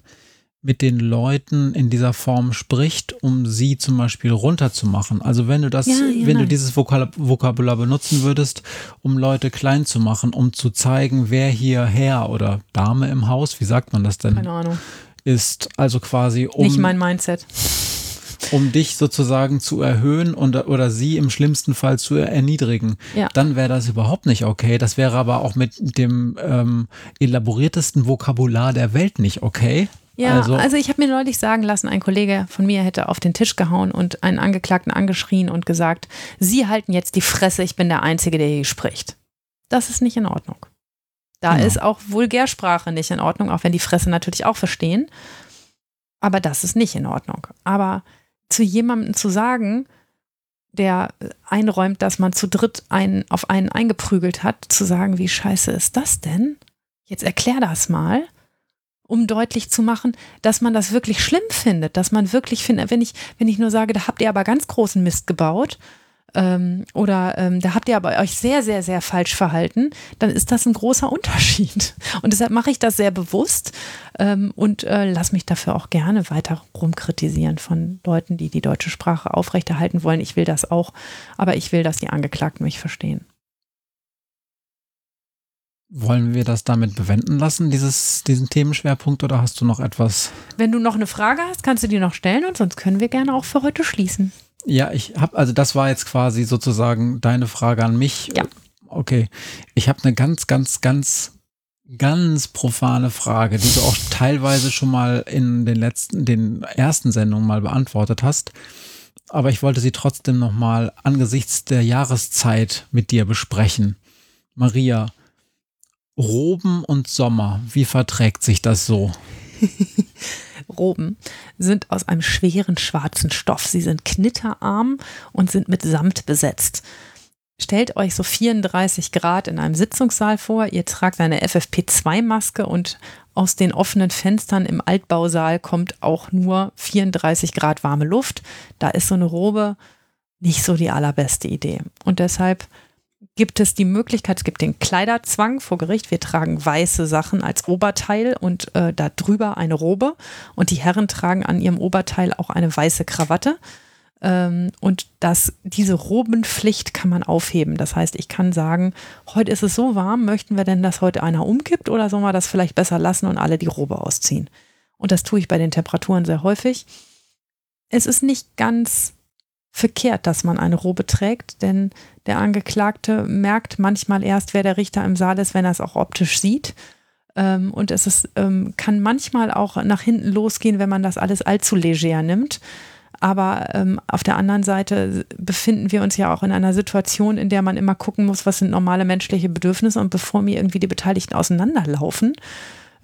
mit den Leuten in dieser Form spricht, um sie zum Beispiel runterzumachen. Also wenn du das, ja, ja, wenn nein. du dieses Vokabular benutzen würdest, um Leute klein zu machen, um zu zeigen, wer hier Herr oder Dame im Haus, wie sagt man das denn? Keine Ahnung. Ist also quasi um. Nicht mein Mindset um dich sozusagen zu erhöhen und, oder sie im schlimmsten Fall zu erniedrigen, ja. dann wäre das überhaupt nicht okay. Das wäre aber auch mit dem ähm, elaboriertesten Vokabular der Welt nicht okay. Ja, also, also ich habe mir neulich sagen lassen, ein Kollege von mir hätte auf den Tisch gehauen und einen Angeklagten angeschrien und gesagt, Sie halten jetzt die Fresse, ich bin der Einzige, der hier spricht. Das ist nicht in Ordnung. Da genau. ist auch Vulgärsprache nicht in Ordnung, auch wenn die Fresse natürlich auch verstehen. Aber das ist nicht in Ordnung. Aber zu jemandem zu sagen, der einräumt, dass man zu dritt einen auf einen eingeprügelt hat, zu sagen, wie scheiße ist das denn? Jetzt erklär das mal, um deutlich zu machen, dass man das wirklich schlimm findet, dass man wirklich findet, wenn ich, wenn ich nur sage, da habt ihr aber ganz großen Mist gebaut, ähm, oder ähm, da habt ihr aber euch sehr, sehr, sehr falsch verhalten, dann ist das ein großer Unterschied. Und deshalb mache ich das sehr bewusst ähm, und äh, lass mich dafür auch gerne weiter rumkritisieren von Leuten, die die deutsche Sprache aufrechterhalten wollen. Ich will das auch, aber ich will, dass die Angeklagten mich verstehen. Wollen wir das damit bewenden lassen, dieses, diesen Themenschwerpunkt, oder hast du noch etwas? Wenn du noch eine Frage hast, kannst du die noch stellen und sonst können wir gerne auch für heute schließen. Ja, ich habe, also das war jetzt quasi sozusagen deine Frage an mich. Ja. Okay. Ich habe eine ganz, ganz, ganz, ganz profane Frage, die du auch teilweise schon mal in den letzten, den ersten Sendungen mal beantwortet hast. Aber ich wollte sie trotzdem nochmal angesichts der Jahreszeit mit dir besprechen. Maria, Roben und Sommer, wie verträgt sich das so? Roben sind aus einem schweren schwarzen Stoff. Sie sind knitterarm und sind mit Samt besetzt. Stellt euch so 34 Grad in einem Sitzungssaal vor. Ihr tragt eine FFP2-Maske und aus den offenen Fenstern im Altbausaal kommt auch nur 34 Grad warme Luft. Da ist so eine Robe nicht so die allerbeste Idee. Und deshalb gibt es die Möglichkeit, es gibt den Kleiderzwang vor Gericht. Wir tragen weiße Sachen als Oberteil und äh, da drüber eine Robe. Und die Herren tragen an ihrem Oberteil auch eine weiße Krawatte. Ähm, und das, diese Robenpflicht kann man aufheben. Das heißt, ich kann sagen, heute ist es so warm, möchten wir denn, dass heute einer umkippt oder sollen wir das vielleicht besser lassen und alle die Robe ausziehen? Und das tue ich bei den Temperaturen sehr häufig. Es ist nicht ganz verkehrt, dass man eine Robe trägt, denn der Angeklagte merkt manchmal erst, wer der Richter im Saal ist, wenn er es auch optisch sieht. Ähm, und es ist, ähm, kann manchmal auch nach hinten losgehen, wenn man das alles allzu leger nimmt. Aber ähm, auf der anderen Seite befinden wir uns ja auch in einer Situation, in der man immer gucken muss, was sind normale menschliche Bedürfnisse und bevor mir irgendwie die Beteiligten auseinanderlaufen,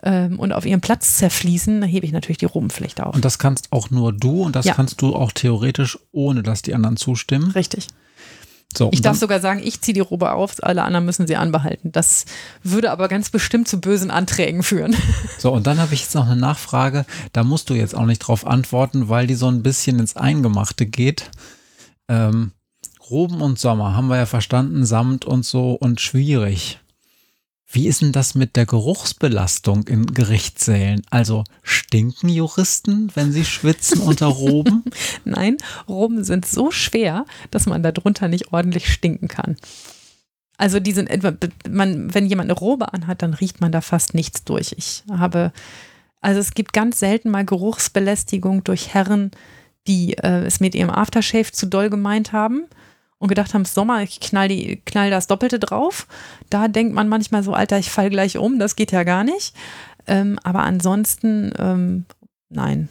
ähm, und auf ihrem Platz zerfließen, dann hebe ich natürlich die Robenpflicht auf. Und das kannst auch nur du und das ja. kannst du auch theoretisch, ohne dass die anderen zustimmen. Richtig. So, ich darf sogar sagen, ich ziehe die Robe auf, alle anderen müssen sie anbehalten. Das würde aber ganz bestimmt zu bösen Anträgen führen. So, und dann habe ich jetzt noch eine Nachfrage. Da musst du jetzt auch nicht drauf antworten, weil die so ein bisschen ins Eingemachte geht. Ähm, Roben und Sommer haben wir ja verstanden, Samt und so und schwierig. Wie ist denn das mit der Geruchsbelastung in Gerichtssälen? Also stinken Juristen, wenn sie schwitzen unter Roben? Nein, Roben sind so schwer, dass man darunter nicht ordentlich stinken kann. Also die sind etwa, man, wenn jemand eine Robe anhat, dann riecht man da fast nichts durch. Ich habe, also es gibt ganz selten mal Geruchsbelästigung durch Herren, die äh, es mit ihrem Aftershave zu doll gemeint haben und gedacht haben, Sommer, ich knall, die, knall das Doppelte drauf. Da denkt man manchmal so, Alter, ich fall gleich um, das geht ja gar nicht. Ähm, aber ansonsten, ähm, nein.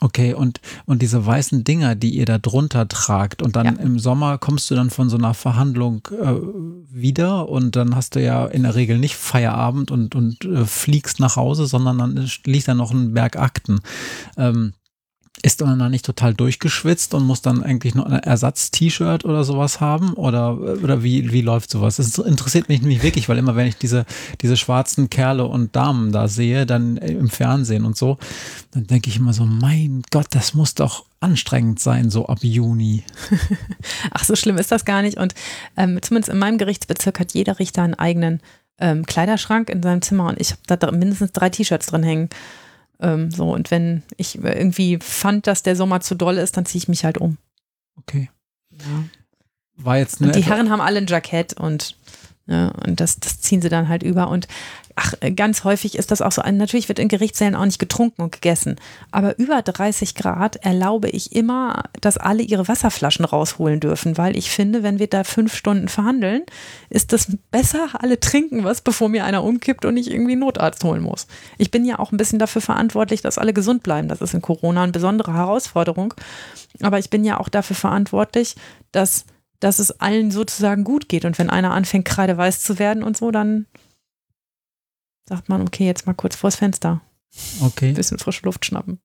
Okay, und, und diese weißen Dinger, die ihr da drunter tragt und dann ja. im Sommer kommst du dann von so einer Verhandlung äh, wieder und dann hast du ja in der Regel nicht Feierabend und, und äh, fliegst nach Hause, sondern dann liegt da noch ein Berg Akten. Ähm, ist man dann nicht total durchgeschwitzt und muss dann eigentlich noch ein Ersatz-T-Shirt oder sowas haben? Oder, oder wie, wie läuft sowas? Das interessiert mich nämlich wirklich, weil immer wenn ich diese, diese schwarzen Kerle und Damen da sehe, dann im Fernsehen und so, dann denke ich immer so, mein Gott, das muss doch anstrengend sein, so ab Juni. Ach, so schlimm ist das gar nicht. Und ähm, zumindest in meinem Gerichtsbezirk hat jeder Richter einen eigenen ähm, Kleiderschrank in seinem Zimmer und ich habe da mindestens drei T-Shirts drin hängen. Ähm, so, und wenn ich irgendwie fand, dass der Sommer zu doll ist, dann ziehe ich mich halt um. Okay. Ja. War jetzt eine und die Herren haben alle ein Jackett und, ja, und das, das ziehen sie dann halt über. Und ach, ganz häufig ist das auch so. Natürlich wird in Gerichtssälen auch nicht getrunken und gegessen. Aber über 30 Grad erlaube ich immer, dass alle ihre Wasserflaschen rausholen dürfen, weil ich finde, wenn wir da fünf Stunden verhandeln, ist das besser, alle trinken was, bevor mir einer umkippt und ich irgendwie einen Notarzt holen muss. Ich bin ja auch ein bisschen dafür verantwortlich, dass alle gesund bleiben. Das ist in Corona eine besondere Herausforderung. Aber ich bin ja auch dafür verantwortlich, dass dass es allen sozusagen gut geht. Und wenn einer anfängt, kreideweiß zu werden und so, dann sagt man, okay, jetzt mal kurz vors Fenster. Okay. Ein bisschen frische Luft schnappen.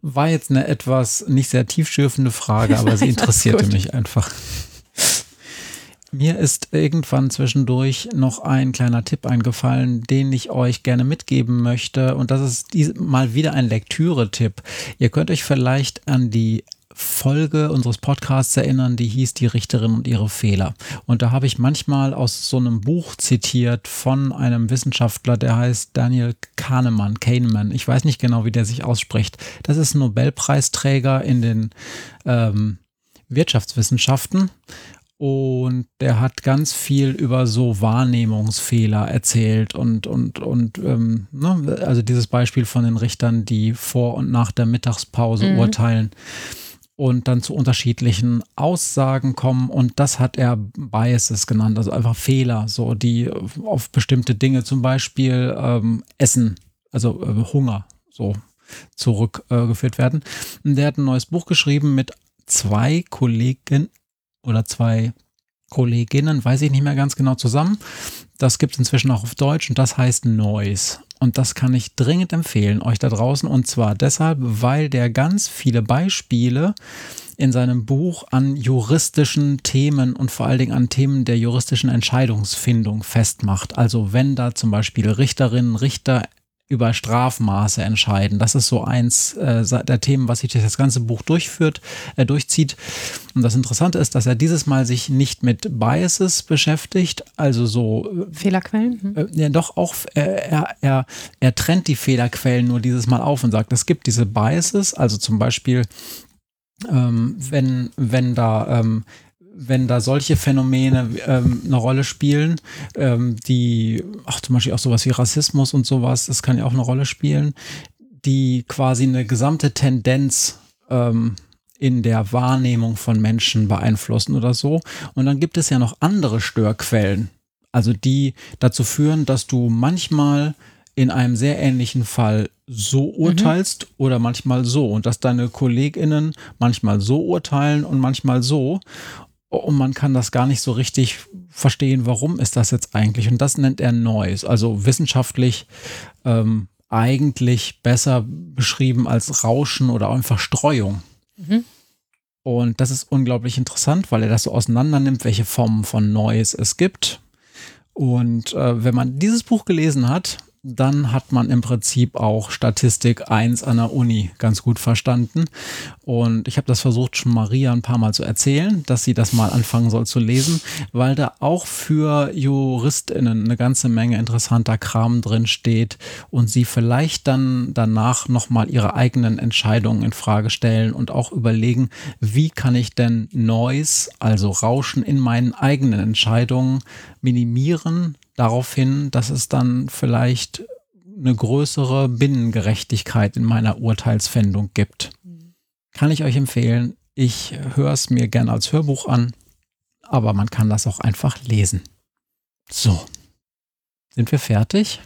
War jetzt eine etwas nicht sehr tiefschürfende Frage, aber sie interessierte mich einfach. Mir ist irgendwann zwischendurch noch ein kleiner Tipp eingefallen, den ich euch gerne mitgeben möchte. Und das ist mal wieder ein Lektüre-Tipp. Ihr könnt euch vielleicht an die Folge unseres Podcasts erinnern, die hieß Die Richterin und ihre Fehler. Und da habe ich manchmal aus so einem Buch zitiert von einem Wissenschaftler, der heißt Daniel Kahnemann, Kahneman. Ich weiß nicht genau, wie der sich ausspricht. Das ist ein Nobelpreisträger in den ähm, Wirtschaftswissenschaften. Und der hat ganz viel über so Wahrnehmungsfehler erzählt und, und, und ähm, ne? also dieses Beispiel von den Richtern, die vor und nach der Mittagspause mhm. urteilen und dann zu unterschiedlichen Aussagen kommen. Und das hat er Biases genannt, also einfach Fehler, so die auf bestimmte Dinge, zum Beispiel ähm, Essen, also äh, Hunger, so zurückgeführt äh, werden. Und der hat ein neues Buch geschrieben mit zwei Kollegen oder zwei Kolleginnen, weiß ich nicht mehr ganz genau zusammen. Das gibt es inzwischen auch auf Deutsch und das heißt Noise. Und das kann ich dringend empfehlen, euch da draußen. Und zwar deshalb, weil der ganz viele Beispiele in seinem Buch an juristischen Themen und vor allen Dingen an Themen der juristischen Entscheidungsfindung festmacht. Also wenn da zum Beispiel Richterinnen, Richter über Strafmaße entscheiden. Das ist so eins äh, der Themen, was sich das ganze Buch durchführt, äh, durchzieht. Und das Interessante ist, dass er dieses Mal sich nicht mit Biases beschäftigt, also so äh, Fehlerquellen. Hm. Äh, ja, doch auch er, er, er trennt die Fehlerquellen nur dieses Mal auf und sagt, es gibt diese Biases, also zum Beispiel ähm, wenn, wenn da ähm, wenn da solche Phänomene ähm, eine Rolle spielen, ähm, die, ach zum Beispiel auch sowas wie Rassismus und sowas, das kann ja auch eine Rolle spielen, die quasi eine gesamte Tendenz ähm, in der Wahrnehmung von Menschen beeinflussen oder so. Und dann gibt es ja noch andere Störquellen, also die dazu führen, dass du manchmal in einem sehr ähnlichen Fall so mhm. urteilst mhm. oder manchmal so und dass deine KollegInnen manchmal so urteilen und manchmal so und man kann das gar nicht so richtig verstehen, warum ist das jetzt eigentlich. Und das nennt er Noise, also wissenschaftlich ähm, eigentlich besser beschrieben als Rauschen oder einfach Streuung. Mhm. Und das ist unglaublich interessant, weil er das so auseinander nimmt, welche Formen von Noise es gibt. Und äh, wenn man dieses Buch gelesen hat, dann hat man im Prinzip auch Statistik 1 an der Uni ganz gut verstanden. Und ich habe das versucht, schon Maria ein paar Mal zu erzählen, dass sie das mal anfangen soll zu lesen, weil da auch für JuristInnen eine ganze Menge interessanter Kram drin steht und sie vielleicht dann danach nochmal ihre eigenen Entscheidungen in Frage stellen und auch überlegen, wie kann ich denn Noise, also Rauschen in meinen eigenen Entscheidungen minimieren, darauf hin, dass es dann vielleicht eine größere Binnengerechtigkeit in meiner Urteilsfindung gibt. Kann ich euch empfehlen. Ich höre es mir gerne als Hörbuch an, aber man kann das auch einfach lesen. So. Sind wir fertig?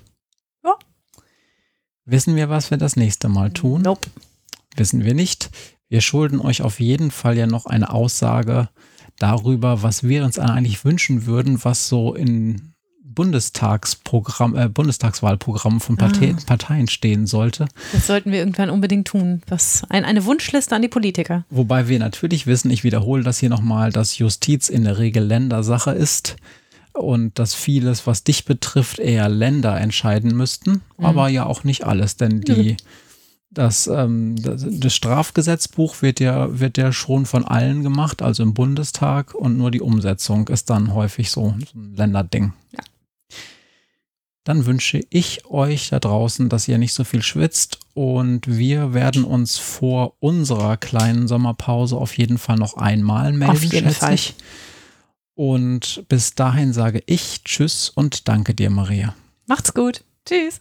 Ja. Wissen wir, was wir das nächste Mal tun? Nope. Wissen wir nicht. Wir schulden euch auf jeden Fall ja noch eine Aussage darüber, was wir uns eigentlich wünschen würden, was so in Bundestagsprogramm, äh, Bundestagswahlprogramm von Partei, ah. Parteien stehen sollte. Das sollten wir irgendwann unbedingt tun. Was, ein, eine Wunschliste an die Politiker. Wobei wir natürlich wissen, ich wiederhole das hier nochmal, dass Justiz in der Regel Ländersache ist und dass vieles, was dich betrifft, eher Länder entscheiden müssten, mhm. aber ja auch nicht alles, denn die mhm. Das, ähm, das, das, Strafgesetzbuch wird ja, wird ja schon von allen gemacht, also im Bundestag, und nur die Umsetzung ist dann häufig so, so ein Länderding. Ja dann wünsche ich euch da draußen, dass ihr nicht so viel schwitzt und wir werden uns vor unserer kleinen Sommerpause auf jeden Fall noch einmal melden. Auf jeden Fall. Ich. Und bis dahin sage ich Tschüss und danke dir, Maria. Macht's gut. Tschüss.